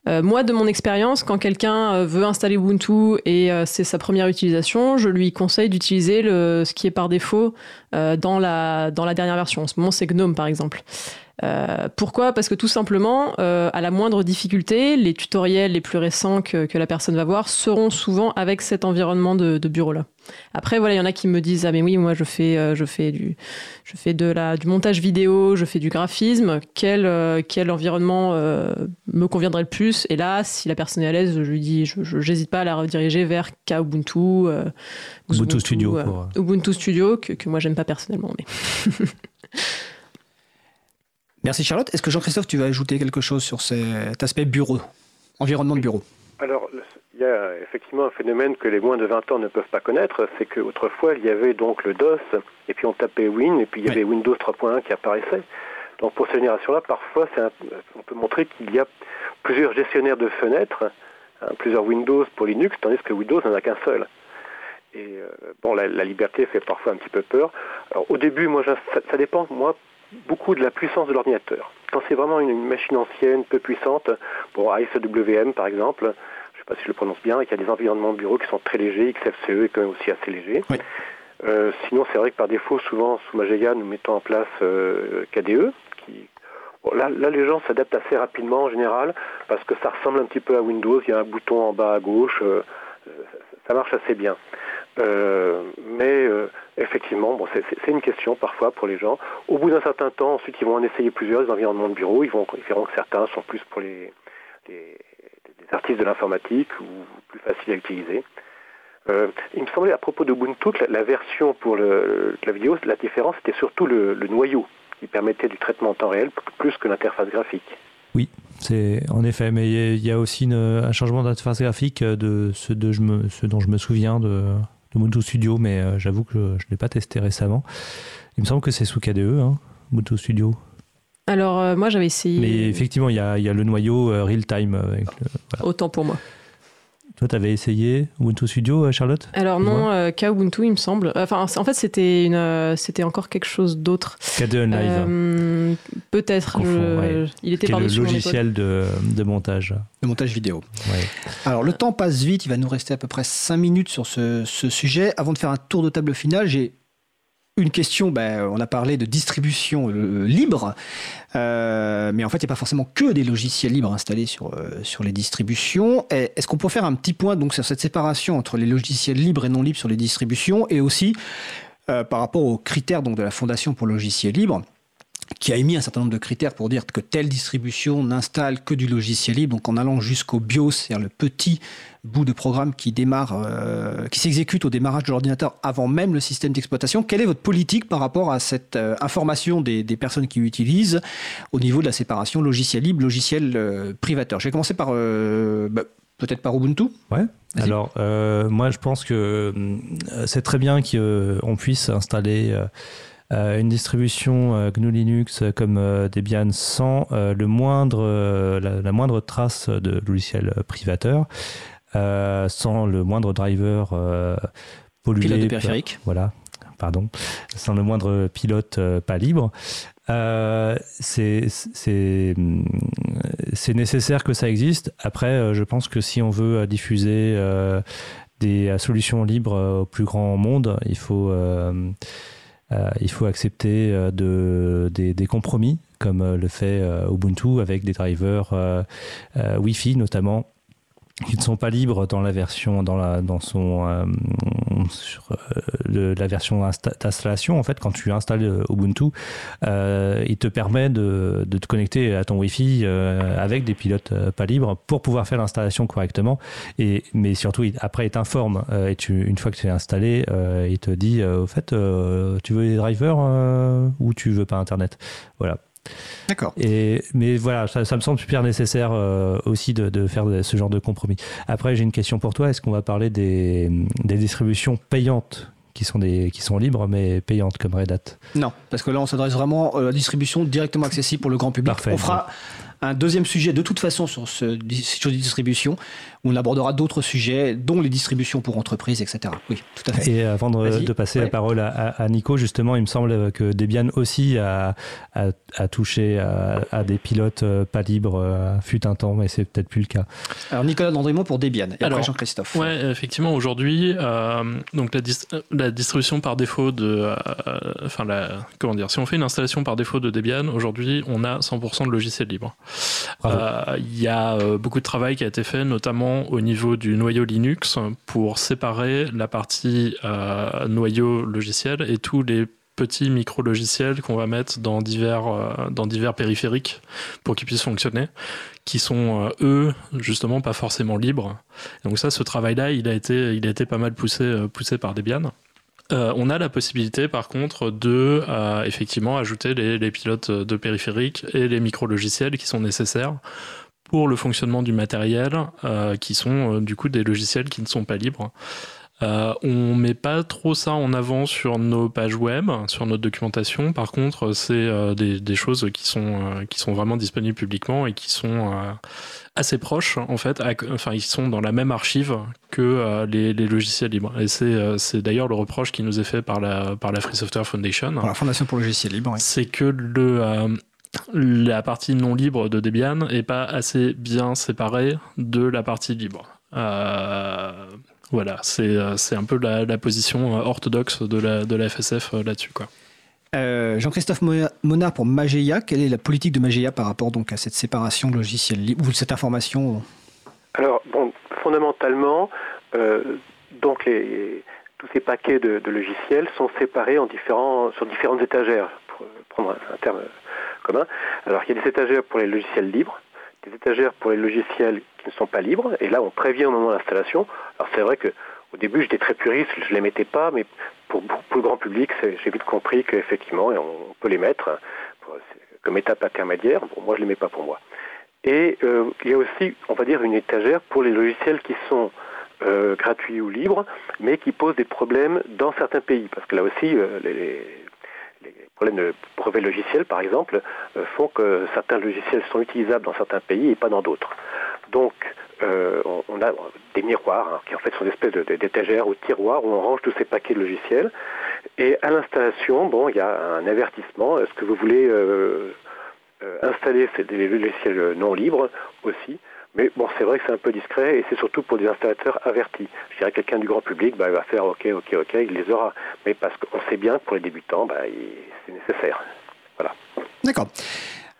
moi, de mon expérience, quand quelqu'un veut installer Ubuntu et c'est sa première utilisation, je lui conseille d'utiliser ce qui est par défaut dans, la, dans la dernière version. En ce moment, c'est GNOME, par exemple. Euh, pourquoi? Parce que tout simplement, euh, à la moindre difficulté, les tutoriels les plus récents que, la personne va voir seront souvent avec cet environnement de, bureau-là. Après, voilà, il y en a qui me disent ah mais oui, moi je fais, euh, je fais du, je fais de la, du montage vidéo, je fais du graphisme. Quel, quel environnement me conviendrait le plus? Et là, si la personne est à l'aise, je lui dis, je n'hésite pas à la rediriger vers Kubuntu, Ubuntu Studio, Ubuntu Studio que, que moi j'aime pas personnellement, mais Merci Charlotte. Est-ce que Jean-Christophe, tu vas ajouter quelque chose sur cet aspect bureau, environnement de bureau? Alors, il y a effectivement un phénomène que les moins de 20 ans ne peuvent pas connaître, c'est qu'autrefois, il y avait donc le DOS, et puis on tapait Win, et puis il y avait Windows 3.1 qui apparaissait. Donc pour cette génération-là, parfois, on peut montrer qu'il y a plusieurs gestionnaires de fenêtres, hein, plusieurs Windows pour Linux, tandis que Windows n'en a qu'un seul. Et euh, bon, la, liberté fait parfois un petit peu peur. Alors au début, moi, ça, ça dépend. Moi, beaucoup de la puissance de l'ordinateur. Quand c'est vraiment une, machine ancienne, peu puissante, pour ASWM par exemple, je ne sais pas si je le prononce bien, et qu'il y a des environnements de bureau qui sont très légers, XFCE est quand même aussi assez léger. Euh, sinon, c'est vrai que par défaut, souvent, sous Mageia, nous mettons en place euh, KDE, qui là, là, les gens s'adaptent assez rapidement en général parce que ça ressemble un petit peu à Windows. Il y a un bouton en bas à gauche. Euh, ça marche assez bien. Euh, mais euh, effectivement, bon, c'est une question parfois pour les gens. Au bout d'un certain temps, ensuite, ils vont en essayer plusieurs environnements de bureau. Ils, vont, ils verront que certains sont plus pour les, les, artistes de l'informatique ou plus faciles à utiliser. Euh, il me semblait à propos de Ubuntu, la, la version pour le, la vidéo, la différence était surtout le, le noyau qui permettait du traitement en temps réel plus que l'interface graphique. Oui, c'est en effet, mais il y, a aussi un changement d'interface graphique de ce, de, je me, ce dont je me souviens de, Ubuntu Studio, mais euh, j'avoue que je ne l'ai pas testé récemment. Il me semble que c'est sous KDE, hein, Ubuntu Studio. Alors, euh, moi, j'avais essayé. Mais effectivement, il y a, y a, le noyau euh, real-time. Autant pour moi. Toi, tu avais essayé Ubuntu Studio, euh, Charlotte? Alors non, euh, Kubuntu, il me semble. Enfin, en fait, c'était une, euh, c'était encore quelque chose d'autre. KDE Live. Peut-être. Il était par le logiciel de, de, montage. De montage vidéo. Alors, le temps passe vite. Il va nous rester à peu près 5 minutes sur ce, ce sujet. Avant de faire un tour de table final, j'ai une question, ben, on a parlé de distribution euh, libre, euh, mais en fait, il n'y a pas forcément que des logiciels libres installés sur, euh, les distributions. Est-ce qu'on peut faire un petit point donc, sur cette séparation entre les logiciels libres et non libres sur les distributions, et aussi par rapport aux critères de la Fondation pour le logiciel libre qui a émis un certain nombre de critères pour dire que telle distribution n'installe que du logiciel libre, donc en allant jusqu'au BIOS, c'est-à-dire le petit bout de programme qui démarre, euh, qui s'exécute au démarrage de l'ordinateur avant même le système d'exploitation. Quelle est votre politique par rapport à cette euh, information des, personnes qui l'utilisent au niveau de la séparation logiciel libre, logiciel euh, privateur? Je vais commencer par bah, peut-être par Ubuntu. Ouais. Alors moi je pense que c'est très bien qu'on puisse installer une distribution euh, GNU Linux comme euh, Debian sans le moindre, la, moindre trace de logiciel privateur, sans le moindre driver pollué. Pilote de périphérique. Voilà, pardon, sans le moindre pilote pas libre. c'est nécessaire que ça existe. Après, je pense que si on veut diffuser des solutions libres au plus grand monde, il faut euh, il faut accepter euh, de, des, compromis, comme euh, le fait Ubuntu avec des drivers Wi-Fi notamment qui ne sont pas libres dans la version dans la dans son euh, sur, euh, la version d'installation en fait quand tu installes euh, Ubuntu euh, il te permet de, de, te connecter à ton Wi-Fi avec des pilotes pas libres pour pouvoir faire l'installation correctement. Et mais surtout après il t'informe et tu une fois que tu es installé il te dit au fait tu veux des drivers ou tu veux pas internet? Voilà D'accord. Et mais voilà, ça, me semble super nécessaire euh, aussi de, faire ce genre de compromis. Après, j'ai une question pour toi. Est-ce qu'on va parler des, distributions payantes qui sont, des, qui sont libres mais payantes comme Red Hat? Non, parce que là on s'adresse vraiment à la distribution directement accessible pour le grand public. Parfait, on fera un deuxième sujet de toute façon sur, ce, sur les distributions on abordera d'autres sujets, dont les distributions pour entreprises, etc. Oui, tout à fait. Et avant de, passer la parole à, Nico, justement, il me semble que Debian aussi a, touché à, des pilotes euh, pas libres, euh, fut un temps, mais c'est peut-être plus le cas. Alors Nicolas Dandrémont pour Debian, et après Jean-Christophe. Oui, effectivement, aujourd'hui, euh, donc la, distribution par défaut de, enfin la, comment dire, si on fait une installation par défaut de Debian, aujourd'hui, on a 100% de logiciel libre. Il y a beaucoup de travail qui a été fait, notamment au niveau du noyau Linux pour séparer la partie euh, noyau logiciel et tous les petits micro-logiciels qu'on va mettre dans divers, euh, périphériques pour qu'ils puissent fonctionner, qui sont, euh, eux, justement, pas forcément libres. donc ça, ce travail-là, il, a été, il a été pas mal poussé, poussé par Debian. On a la possibilité, par contre, de effectivement ajouter les, pilotes de périphériques et les micro-logiciels qui sont nécessaires pour le fonctionnement du matériel, euh, qui sont euh, du coup des logiciels qui ne sont pas libres. Euh, on met pas trop ça en avant sur nos pages web, sur notre documentation. Par contre, c'est euh, des, des, choses qui sont qui sont vraiment disponibles publiquement et qui sont assez proches en fait. enfin, ils sont dans la même archive que les, les, logiciels libres. Et c'est c'est d'ailleurs le reproche qui nous est fait par la par la Free Software Foundation. Par la Fondation pour le logiciel libre. Oui. C'est que le la partie non libre de Debian est pas assez bien séparée de la partie libre. Euh, voilà, euh, c'est un peu la, position euh, orthodoxe de la, de la FSF là-dessus. quoi. Jean-Christophe Monard pour Mageia, quelle est la politique de Mageia par rapport donc à cette séparation logiciel libre ou cette information Alors, bon, fondamentalement, donc les, tous ces paquets de, logiciels sont séparés en différents, sur différentes étagères, pour prendre un terme alors il y a des étagères pour les logiciels libres, des étagères pour les logiciels qui ne sont pas libres, et là on prévient au moment de l'installation. Alors c'est vrai que au début j'étais très puriste, je ne les mettais pas, mais pour, le grand public, j'ai vite compris qu'effectivement on peut les mettre hein, comme étape intermédiaire. Bon, moi je ne les mets pas pour moi. Et euh, il y a aussi, on va dire, une étagère pour les logiciels qui sont euh, gratuits ou libres, mais qui posent des problèmes dans certains pays, parce que là aussi, euh, les, problèmes de brevets logiciels, par exemple, euh, font que certains logiciels sont utilisables dans certains pays et pas dans d'autres. Donc, euh, on, a des miroirs, hein, qui en fait sont des espèces d'étagères ou de tiroirs où on range tous ces paquets de logiciels. Et à l'installation, bon, il y a un avertissement. Est-ce que vous voulez euh, installer ces, des logiciels non libres aussi? Mais bon, c'est vrai que c'est un peu discret et c'est surtout pour des installateurs avertis. Je dirais quelqu'un du grand public, bah, il va faire OK, OK, OK, il les aura. Mais parce qu'on sait bien que pour les débutants, bah, c'est nécessaire. Voilà. D'accord.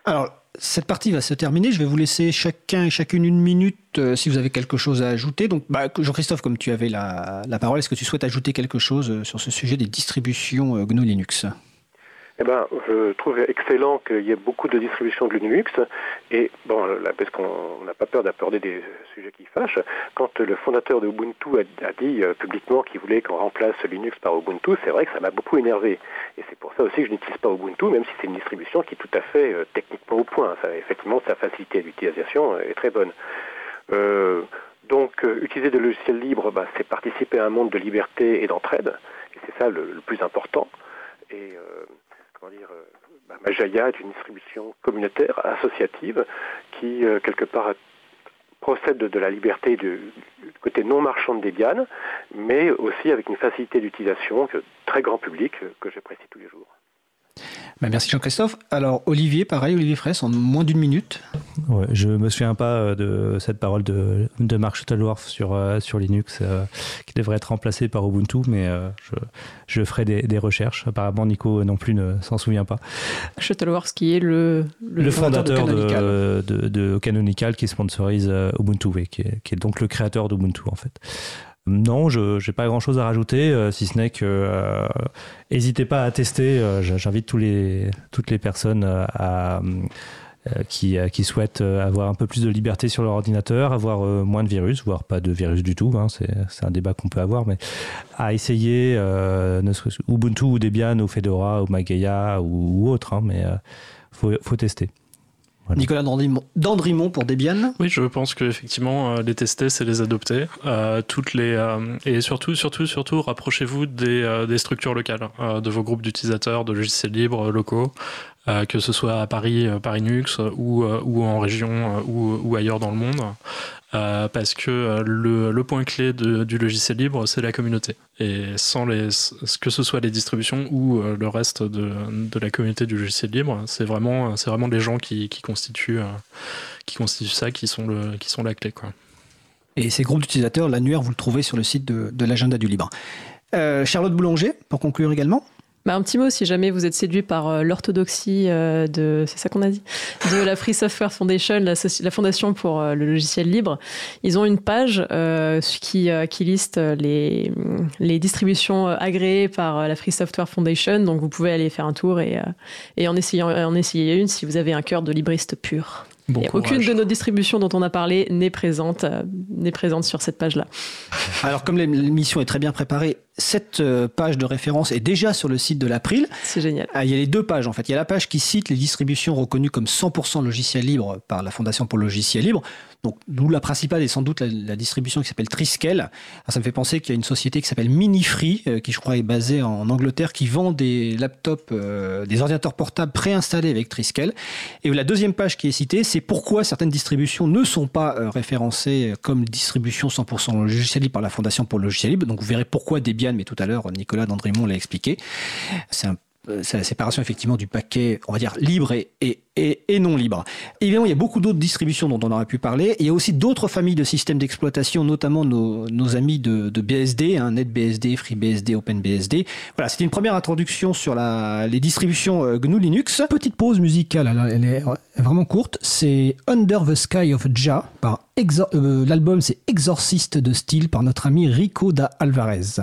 Alors, cette partie va se terminer. Je vais vous laisser chacun et chacune une minute euh, si vous avez quelque chose à ajouter. Donc, bah, Jean-Christophe, comme tu avais la, la parole, est-ce que tu souhaites ajouter quelque chose euh, sur ce sujet des distributions euh, GNU Linux? Eh ben, je trouve excellent qu'il y ait beaucoup de distributions de Linux. Et bon, là, parce qu'on n'a pas peur d'aborder des sujets qui fâchent, quand le fondateur de Ubuntu a, dit euh, publiquement qu'il voulait qu'on remplace Linux par Ubuntu, c'est vrai que ça m'a beaucoup énervé. Et c'est pour ça aussi que je n'utilise pas Ubuntu, même si c'est une distribution qui est tout à fait euh, techniquement au point. Effectivement, sa facilité d'utilisation est très bonne. Euh, donc, utiliser des logiciels libres, bah, c'est participer à un monde de liberté et d'entraide. Et c'est ça le, plus important. Et comment dire, euh, est une distribution communautaire, associative, qui, euh, quelque part, procède de, la liberté du, côté non marchand de Debian, mais aussi avec une facilité d'utilisation très grand public que j'apprécie tous les jours. Bah, merci Jean-Christophe. Alors Olivier, pareil, Olivier Fraisse, en moins d'une minute. Ouais, je me souviens pas euh, de cette parole de, de Mark Shuttleworth sur, euh, sur Linux euh, qui devrait être remplacé par Ubuntu, mais je, je, ferai des, recherches. Apparemment, Nico non plus ne s'en souvient pas. Shuttleworth qui est le, le, fondateur, de Canonical. Canonical. qui sponsorise Ubuntu, qui, est, qui est donc le créateur d'Ubuntu en fait. Non, je n'ai pas grand-chose à rajouter, euh, si ce n'est que n'hésitez euh, pas à tester. Euh, j'invite toutes les personnes qui, qui, souhaitent avoir un peu plus de liberté sur leur ordinateur, avoir moins de virus, voire pas de virus du tout. Hein, c'est un débat qu'on peut avoir, mais à essayer Ubuntu ou Debian ou Fedora ou Mageia ou, autre, hein, mais faut, faut tester. Nicolas Dandrimont pour Debian Oui, je pense qu'effectivement, euh, les tester, c'est les adopter. Euh, toutes les, euh, et surtout, surtout, surtout, rapprochez-vous des, des, structures locales, de vos groupes d'utilisateurs, de logiciels libres locaux. Que ce soit à Paris, Paris Nux, ou, ou en région, ou, ailleurs dans le monde. Euh, parce que euh, le, point clé du logiciel libre, c'est la communauté. Et sans les, que ce soit les distributions ou euh, le reste de, la communauté du logiciel libre, c'est vraiment, vraiment les gens qui, constituent, qui constituent ça, qui sont, la clé. Et ces groupes d'utilisateurs, l'annuaire, vous le trouvez sur le site de l'agenda du libre. Charlotte Boulanger, pour conclure également bah, un petit mot, si jamais vous êtes séduit par euh, l'orthodoxie euh, de, c'est ça qu'on a dit, de la Free Software Foundation, la, fondation pour euh, le logiciel libre, ils ont une page qui, qui liste les, les distributions agréées par la Free Software Foundation. Donc vous pouvez aller faire un tour et, et en, essayer, en essayer une si vous avez un cœur de libriste pur aucune de nos distributions dont on a parlé n'est présente, euh, n'est présente sur cette page-là. Alors, comme l'émission est très bien préparée, cette euh, page de référence est déjà sur le site de l'April. C'est génial. Ah, il y a les deux pages en fait. Il y a la page qui cite les distributions reconnues comme 100% logiciel libre par la Fondation pour le logiciel libre. Donc, d'où la principale est sans doute la, distribution qui s'appelle Triskel. ça me fait penser qu'il y a une société qui s'appelle Minifree, euh, qui je crois est basée en Angleterre, qui vend des laptops, des ordinateurs portables préinstallés avec Triskel. Et la deuxième page qui est citée, c'est pourquoi certaines distributions ne sont pas euh, référencées comme distribution 100% logiciel libre par la Fondation pour le logiciel libre. Donc vous verrez pourquoi Debian, mais tout à l'heure Nicolas Dandrimont l'a expliqué. C'est un euh, c'est la séparation effectivement du paquet, on va dire, libre et, et, et, non libre. Évidemment, il y a beaucoup d'autres distributions dont on aurait pu parler. Il y a aussi d'autres familles de systèmes d'exploitation, notamment nos, nos amis de, de BSD, hein, NetBSD, FreeBSD, OpenBSD. Voilà, c'était une première introduction sur la, les distributions euh, GNU Linux. Petite pause musicale, elle est vraiment courte. C'est Under the Sky of Ja par euh, l'album c'est Exorciste de style par notre ami Rico da Alvarez.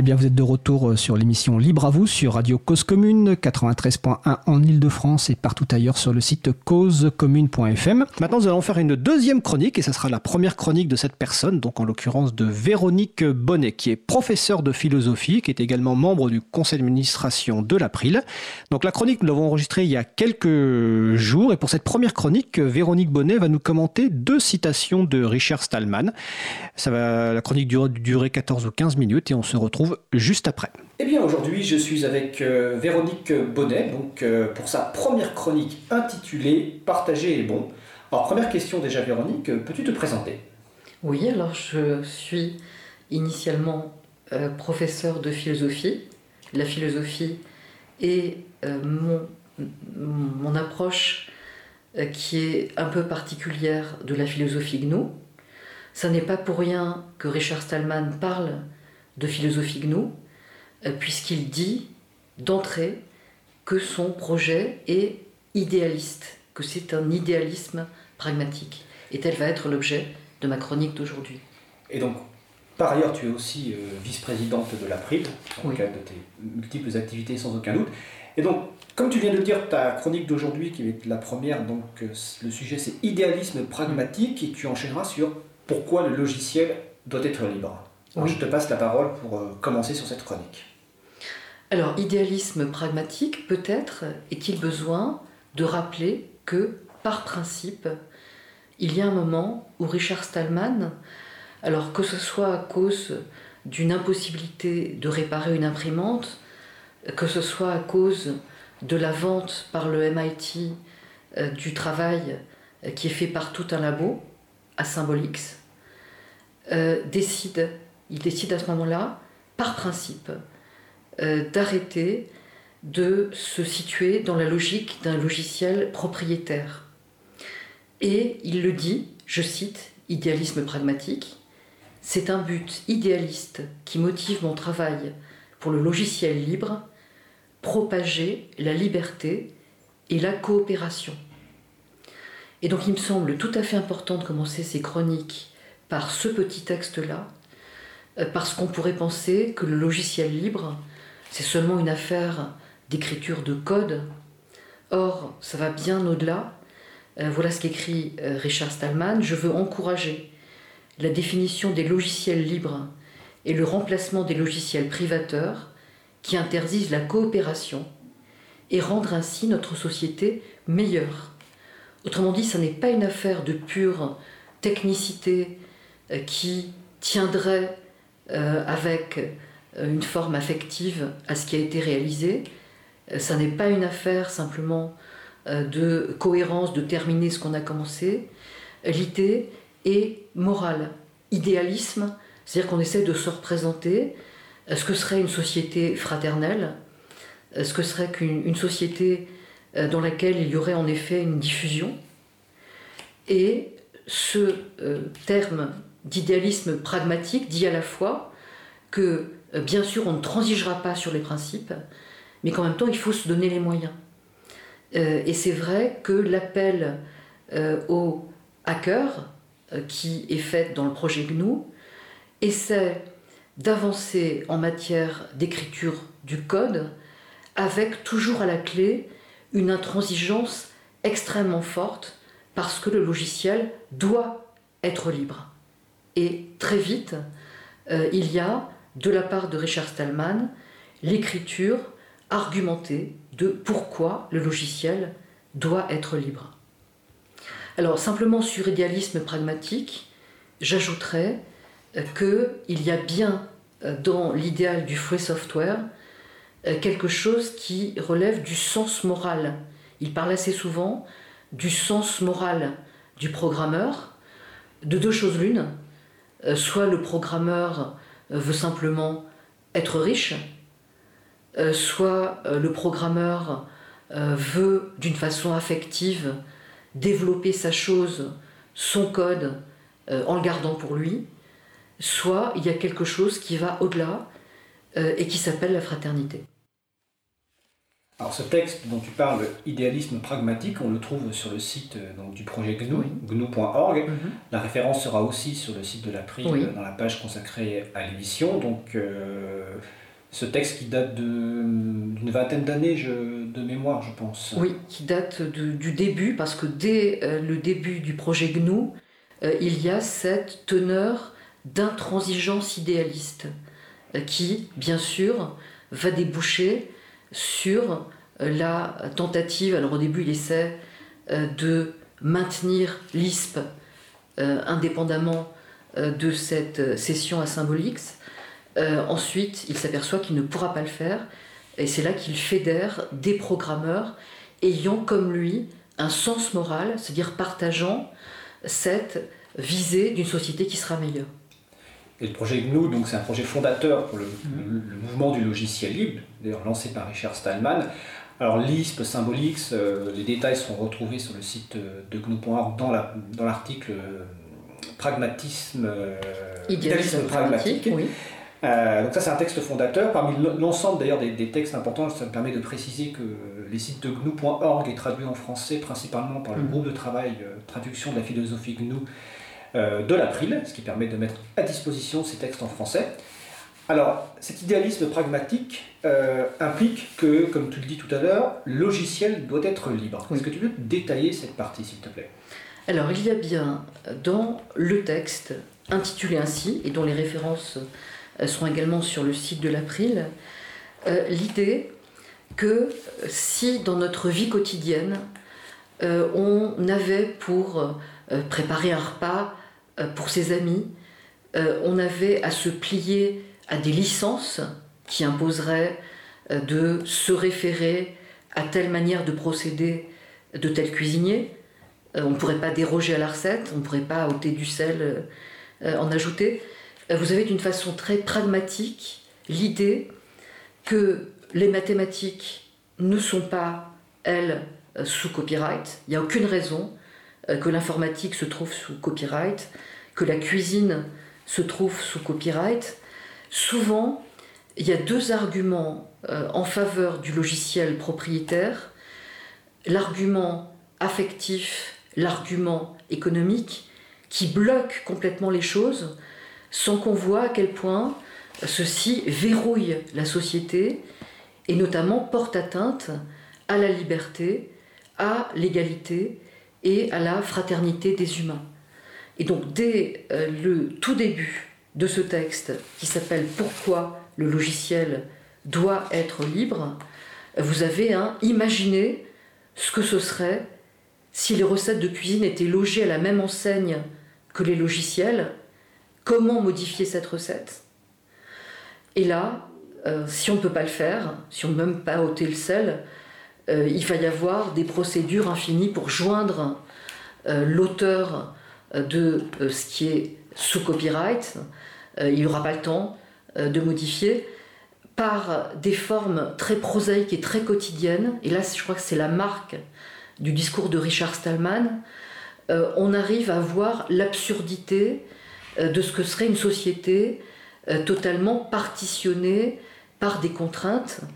Eh bien, vous êtes de retour euh, sur l'émission Libre à vous sur Radio Cause Commune 93.1 en Ile-de-France et partout ailleurs sur le site causecommune.fm. Maintenant, nous allons faire une deuxième chronique et ce sera la première chronique de cette personne, donc en l'occurrence de Véronique Bonnet, qui est professeure de philosophie, qui est également membre du conseil d'administration de l'April. Donc, la chronique, nous l'avons enregistrée il y a quelques jours et pour cette première chronique, Véronique Bonnet va nous commenter deux citations de Richard Stallman. Ça va, la chronique durer 14 ou 15 minutes et on se retrouve juste après. Eh bien aujourd'hui je suis avec euh, Véronique Bonnet donc, euh, pour sa première chronique intitulée Partager est bon. Alors première question déjà Véronique, euh, peux-tu te présenter? Oui, alors je suis initialement professeur de philosophie. La philosophie est mon, mon approche qui est un peu particulière de la philosophie GNU. Ça n'est pas pour rien que Richard Stallman parle de philosophie GNU, euh, puisqu'il dit d'entrée que son projet est idéaliste, que c'est un idéalisme pragmatique. Et tel va être l'objet de ma chronique d'aujourd'hui. Et donc, par ailleurs, tu es aussi euh, vice-présidente de l'April, dans le cadre de tes multiples activités sans aucun doute. Et donc, comme tu viens de le dire, ta chronique d'aujourd'hui, qui est la première, donc euh, le sujet c'est idéalisme pragmatique, et tu enchaîneras sur pourquoi le logiciel doit être libre. Je te passe la parole pour euh, commencer sur cette chronique. Alors, idéalisme pragmatique, peut-être est-il besoin de rappeler que, par principe, il y a un moment où Richard Stallman, alors que ce soit à cause d'une impossibilité de réparer une imprimante, que ce soit à cause de la vente par le MIT euh, du travail euh, qui est fait par tout un labo à Symbolix, décide il décide à ce moment-là, par principe, euh, d'arrêter de se situer dans la logique d'un logiciel propriétaire. Et il le dit, je cite, idéalisme pragmatique, c'est un but idéaliste qui motive mon travail pour le logiciel libre, propager la liberté et la coopération. Et donc il me semble tout à fait important de commencer ces chroniques par ce petit texte-là, parce qu'on pourrait penser que le logiciel libre, c'est seulement une affaire d'écriture de code. Or, ça va bien au-delà. Euh, voilà ce qu'écrit euh, Richard Stallman. Je veux encourager la définition des logiciels libres et le remplacement des logiciels privateurs qui interdisent la coopération et rendre ainsi notre société meilleure. Autrement dit, ce n'est pas une affaire de pure technicité qui tiendrait euh, avec euh, une forme affective à ce qui a été réalisé. Euh, ça n'est pas une affaire simplement de cohérence, de terminer ce qu'on a commencé. L'idée est morale. Idéalisme, c'est-à-dire qu'on essaie de se représenter ce que serait une société fraternelle, ce que serait qu'une société dans laquelle il y aurait en effet une diffusion. Et ce terme d'idéalisme pragmatique dit à la fois que, euh, bien sûr, on ne transigera pas sur les principes, mais qu'en même temps, il faut se donner les moyens. Euh, et c'est vrai que l'appel euh, aux hackers, qui est fait dans le projet GNU, essaie d'avancer en matière d'écriture du code, avec toujours à la clé une intransigeance extrêmement forte, parce que le logiciel doit être libre. Et très vite, euh, il y a, de la part de Richard Stallman, l'écriture argumentée de pourquoi le logiciel doit être libre. Alors simplement sur idéalisme pragmatique, j'ajouterais euh, qu'il y a bien euh, dans l'idéal du free software quelque chose qui relève du sens moral. Il parle assez souvent du sens moral du programmeur, de deux choses l'une, soit le programmeur euh, veut simplement être riche, euh, soit le programmeur veut d'une façon affective développer sa chose, son code, en le gardant pour lui, soit il y a quelque chose qui va au-delà et qui s'appelle la fraternité. Alors ce texte dont tu parles, idéalisme pragmatique, on le trouve sur le site donc, du projet GNU, gnu.org. Mhm. La référence sera aussi sur le site de l'April dans la page consacrée à l'émission. Donc ce texte qui date d'une vingtaine d'années de mémoire, je pense. Oui, qui date du début, parce que dès euh, le début du projet GNU, euh, il y a cette teneur d'intransigeance idéaliste, euh, qui, bien sûr, va déboucher sur la tentative, alors au début il essaie de maintenir l'ISP indépendamment de cette session à Symbolix, euh, ensuite, il s'aperçoit qu'il ne pourra pas le faire, et c'est là qu'il fédère des programmeurs ayant comme lui un sens moral, c'est-à-dire partageant cette visée d'une société qui sera meilleure. Et le projet GNU, donc c'est un projet fondateur pour le, mhm. mouvement du logiciel libre, d'ailleurs lancé par Richard Stallman. Alors l'ISP, Symbolix, euh, les détails seront retrouvés sur le site de GNU.org dans l'article euh, Pragmatisme, idéalisme pragmatique. Oui. Euh, donc ça c'est un texte fondateur. Parmi l'ensemble d'ailleurs des, textes importants, ça me permet de préciser que les sites de gnu.org est traduit en français principalement par le mm. groupe de travail euh, traduction de la philosophie GNU euh, de l'April, ce qui permet de mettre à disposition ces textes en français. Alors cet idéalisme pragmatique implique que, comme tu le dis tout à l'heure, le logiciel doit être libre. Est-ce que tu peux détailler cette partie s'il te plaît? Alors il y a bien dans le texte intitulé ainsi et dont les références sont également sur le site de l'April, euh, l'idée que si dans notre vie quotidienne, euh, on avait pour euh, préparer un repas pour ses amis, on avait à se plier à des licences qui imposeraient de se référer à telle manière de procéder de tel cuisinier. on ne pourrait pas déroger à la recette, on ne pourrait pas ôter du sel, en ajouter. Euh, vous avez d'une façon très pragmatique l'idée que les mathématiques ne sont pas, elles, euh, sous copyright. Il n'y a aucune raison euh, que l'informatique se trouve sous copyright, que la cuisine se trouve sous copyright. Souvent, il y a deux arguments en faveur du logiciel propriétaire. L'argument affectif, l'argument économique, qui bloque complètement les choses sans qu'on voit à quel point ceci verrouille la société et notamment porte atteinte à la liberté, à l'égalité et à la fraternité des humains. Et donc dès euh, le tout début de ce texte qui s'appelle Pourquoi le logiciel doit être libre, vous avez un imaginer ce que ce serait si les recettes de cuisine étaient logées à la même enseigne que les logiciels, comment modifier cette recette? Et là, euh, si on ne peut pas le faire, si on ne peut même pas ôter le sel, euh, il va y avoir des procédures infinies pour joindre euh, l'auteur de ce qui est sous copyright. il n'y aura pas le temps de modifier par des formes très prosaïques et très quotidiennes. Et là, je crois que c'est la marque du discours de Richard Stallman. on arrive à voir l'absurdité euh, de ce que serait une société euh, totalement partitionnée par des contraintes euh,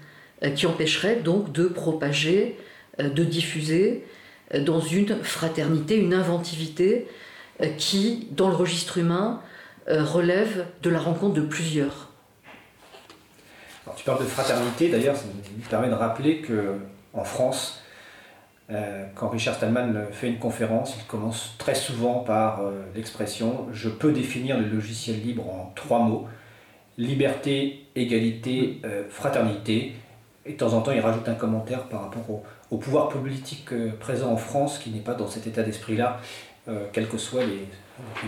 qui empêcheraient donc de propager, de diffuser dans une fraternité, une inventivité qui, dans le registre humain, relève de la rencontre de plusieurs. tu parles de fraternité, d'ailleurs, ça me permet de rappeler que en France, euh, quand Richard Stallman fait une conférence, il commence très souvent par euh, l'expression Je peux définir le logiciel libre en trois mots liberté, égalité, euh, fraternité. Et de temps en temps, il rajoute un commentaire par rapport au, pouvoir politique présent en France qui n'est pas dans cet état d'esprit-là, quels que soient les,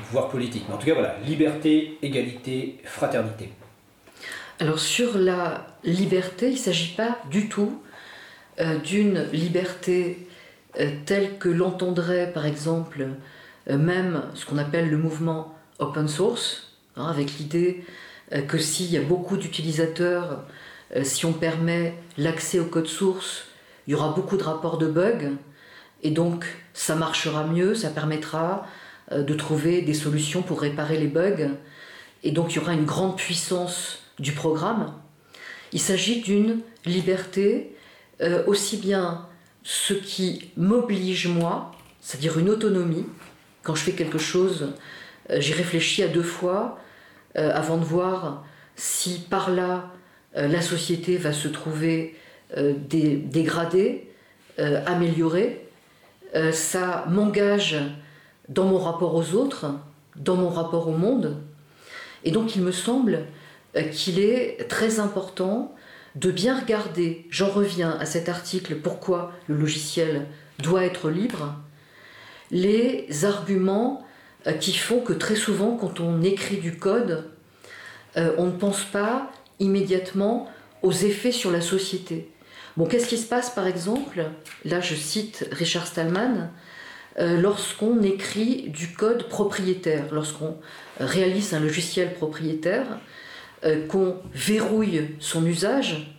pouvoirs politiques. Mais en tout cas, voilà liberté, égalité, fraternité. Alors, sur la liberté, il ne s'agit pas du tout d'une liberté euh, tel que l'entendrait par exemple euh, même ce qu'on appelle le mouvement open source, hein, avec l'idée euh, que s'il y a beaucoup d'utilisateurs, si on permet l'accès au code source, il y aura beaucoup de rapports de bugs, et donc ça marchera mieux, ça permettra de trouver des solutions pour réparer les bugs, et donc il y aura une grande puissance du programme. Il s'agit d'une liberté aussi bien ce qui m'oblige moi, c'est-à-dire une autonomie. Quand je fais quelque chose, j'y réfléchis à deux fois avant de voir si par là la société va se trouver dégradée, améliorée. ça m'engage dans mon rapport aux autres, dans mon rapport au monde. Et donc il me semble euh, qu'il est très important de bien regarder, j'en reviens à cet article, pourquoi le logiciel doit être libre, les arguments euh, qui font que très souvent quand on écrit du code, euh, on ne pense pas immédiatement aux effets sur la société. Bon, qu'est-ce qui se passe par exemple? Là, je cite Richard Stallman, euh, lorsqu'on écrit du code propriétaire, lorsqu'on réalise un logiciel propriétaire, euh, qu'on verrouille son usage.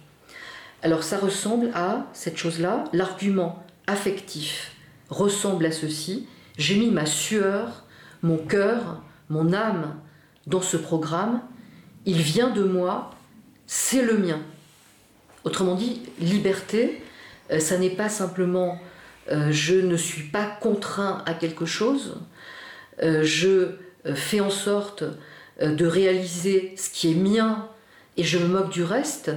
Alors ça ressemble à cette chose-là, l'argument affectif ressemble à ceci. J'ai mis ma sueur, mon cœur, mon âme dans ce programme. Il vient de moi, c'est le mien. Autrement dit, liberté, euh, ça n'est pas simplement euh, je ne suis pas contraint à quelque chose, euh, je fais en sorte de réaliser ce qui est mien et je me moque du reste,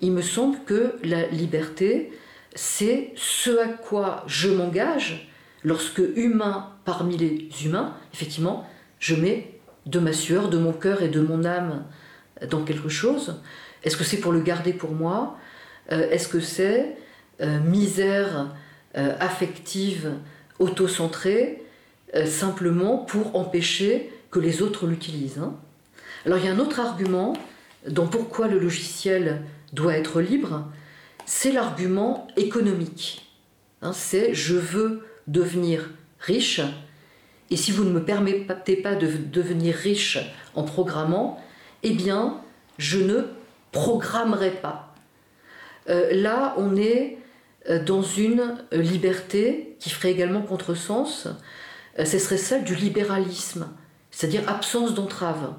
il me semble que la liberté, c'est ce à quoi je m'engage lorsque humain parmi les humains, effectivement, je mets de ma sueur, de mon cœur et de mon âme dans quelque chose. Est-ce que c'est pour le garder pour moi Est-ce que c'est misère euh, affective, auto-centrée, euh, simplement pour empêcher que les autres l'utilisent. Hein? Alors il y a un autre argument dans pourquoi le logiciel doit être libre, c'est l'argument économique. Hein. c'est je veux devenir riche, et si vous ne me permettez pas de devenir riche en programmant, eh bien, je ne programmerai pas. Euh, là, on est euh, dans une euh, liberté qui ferait également contresens, ce serait celle du libéralisme, c'est-à-dire absence d'entrave,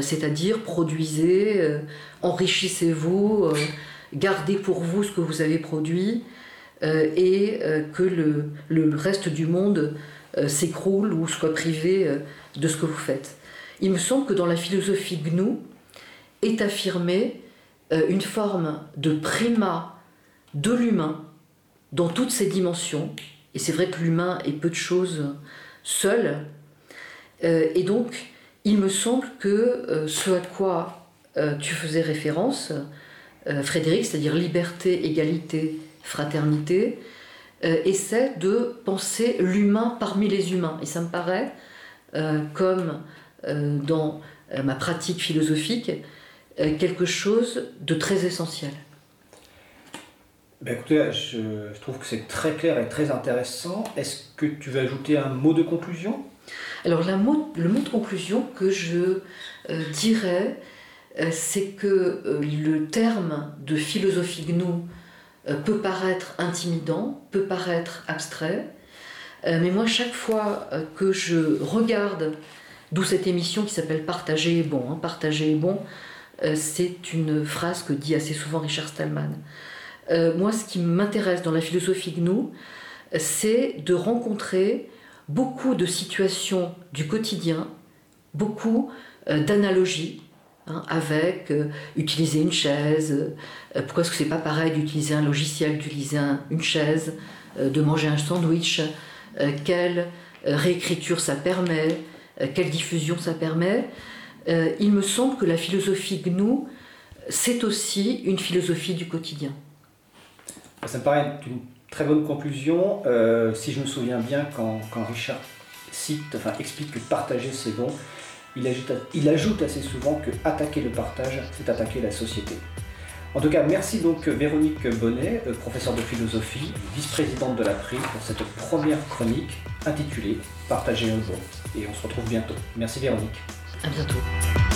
c'est-à-dire produisez, enrichissez-vous, gardez pour vous ce que vous avez produit et que le, le, reste du monde s'écroule ou soit privé de ce que vous faites. Il me semble que dans la philosophie GNU est affirmée une forme de primat de l'humain dans toutes ses dimensions. Et c'est vrai que l'humain est peu de choses seul. Euh, et donc, il me semble que euh, ce à quoi euh, tu faisais référence, Frédéric, c'est-à-dire liberté, égalité, fraternité, essaie de penser l'humain parmi les humains. Et ça me paraît, comme dans ma pratique philosophique, quelque chose de très essentiel. Ben écoutez, je, trouve que c'est très clair et très intéressant. Est-ce que tu veux ajouter un mot de conclusion? Alors le mot de conclusion que je euh, dirais, euh, c'est que euh, le terme de philosophie GNU peut paraître intimidant, peut paraître abstrait, mais moi chaque fois que je regarde, d'où cette émission qui s'appelle Partager est bon, hein, Partager est bon, c'est une phrase que dit assez souvent Richard Stallman. Euh, moi, ce qui m'intéresse dans la philosophie GNU, c'est de rencontrer beaucoup de situations du quotidien, beaucoup euh, d'analogies hein, avec euh, utiliser une chaise, pourquoi est-ce que c'est pas pareil d'utiliser un logiciel, d'utiliser une chaise, de manger un sandwich, quelle réécriture ça permet, quelle diffusion ça permet. Il me semble que la philosophie GNU, c'est aussi une philosophie du quotidien. Ça me paraît une très bonne conclusion. Euh, si je me souviens bien, quand, Richard cite, enfin, explique que partager c'est bon, il ajoute, assez souvent que attaquer le partage, c'est attaquer la société. En tout cas, merci donc Véronique Bonnet, euh, professeure de philosophie, vice-présidente de la PRI, pour cette première chronique intitulée Partager un bon. Et on se retrouve bientôt. Merci Véronique. À bientôt.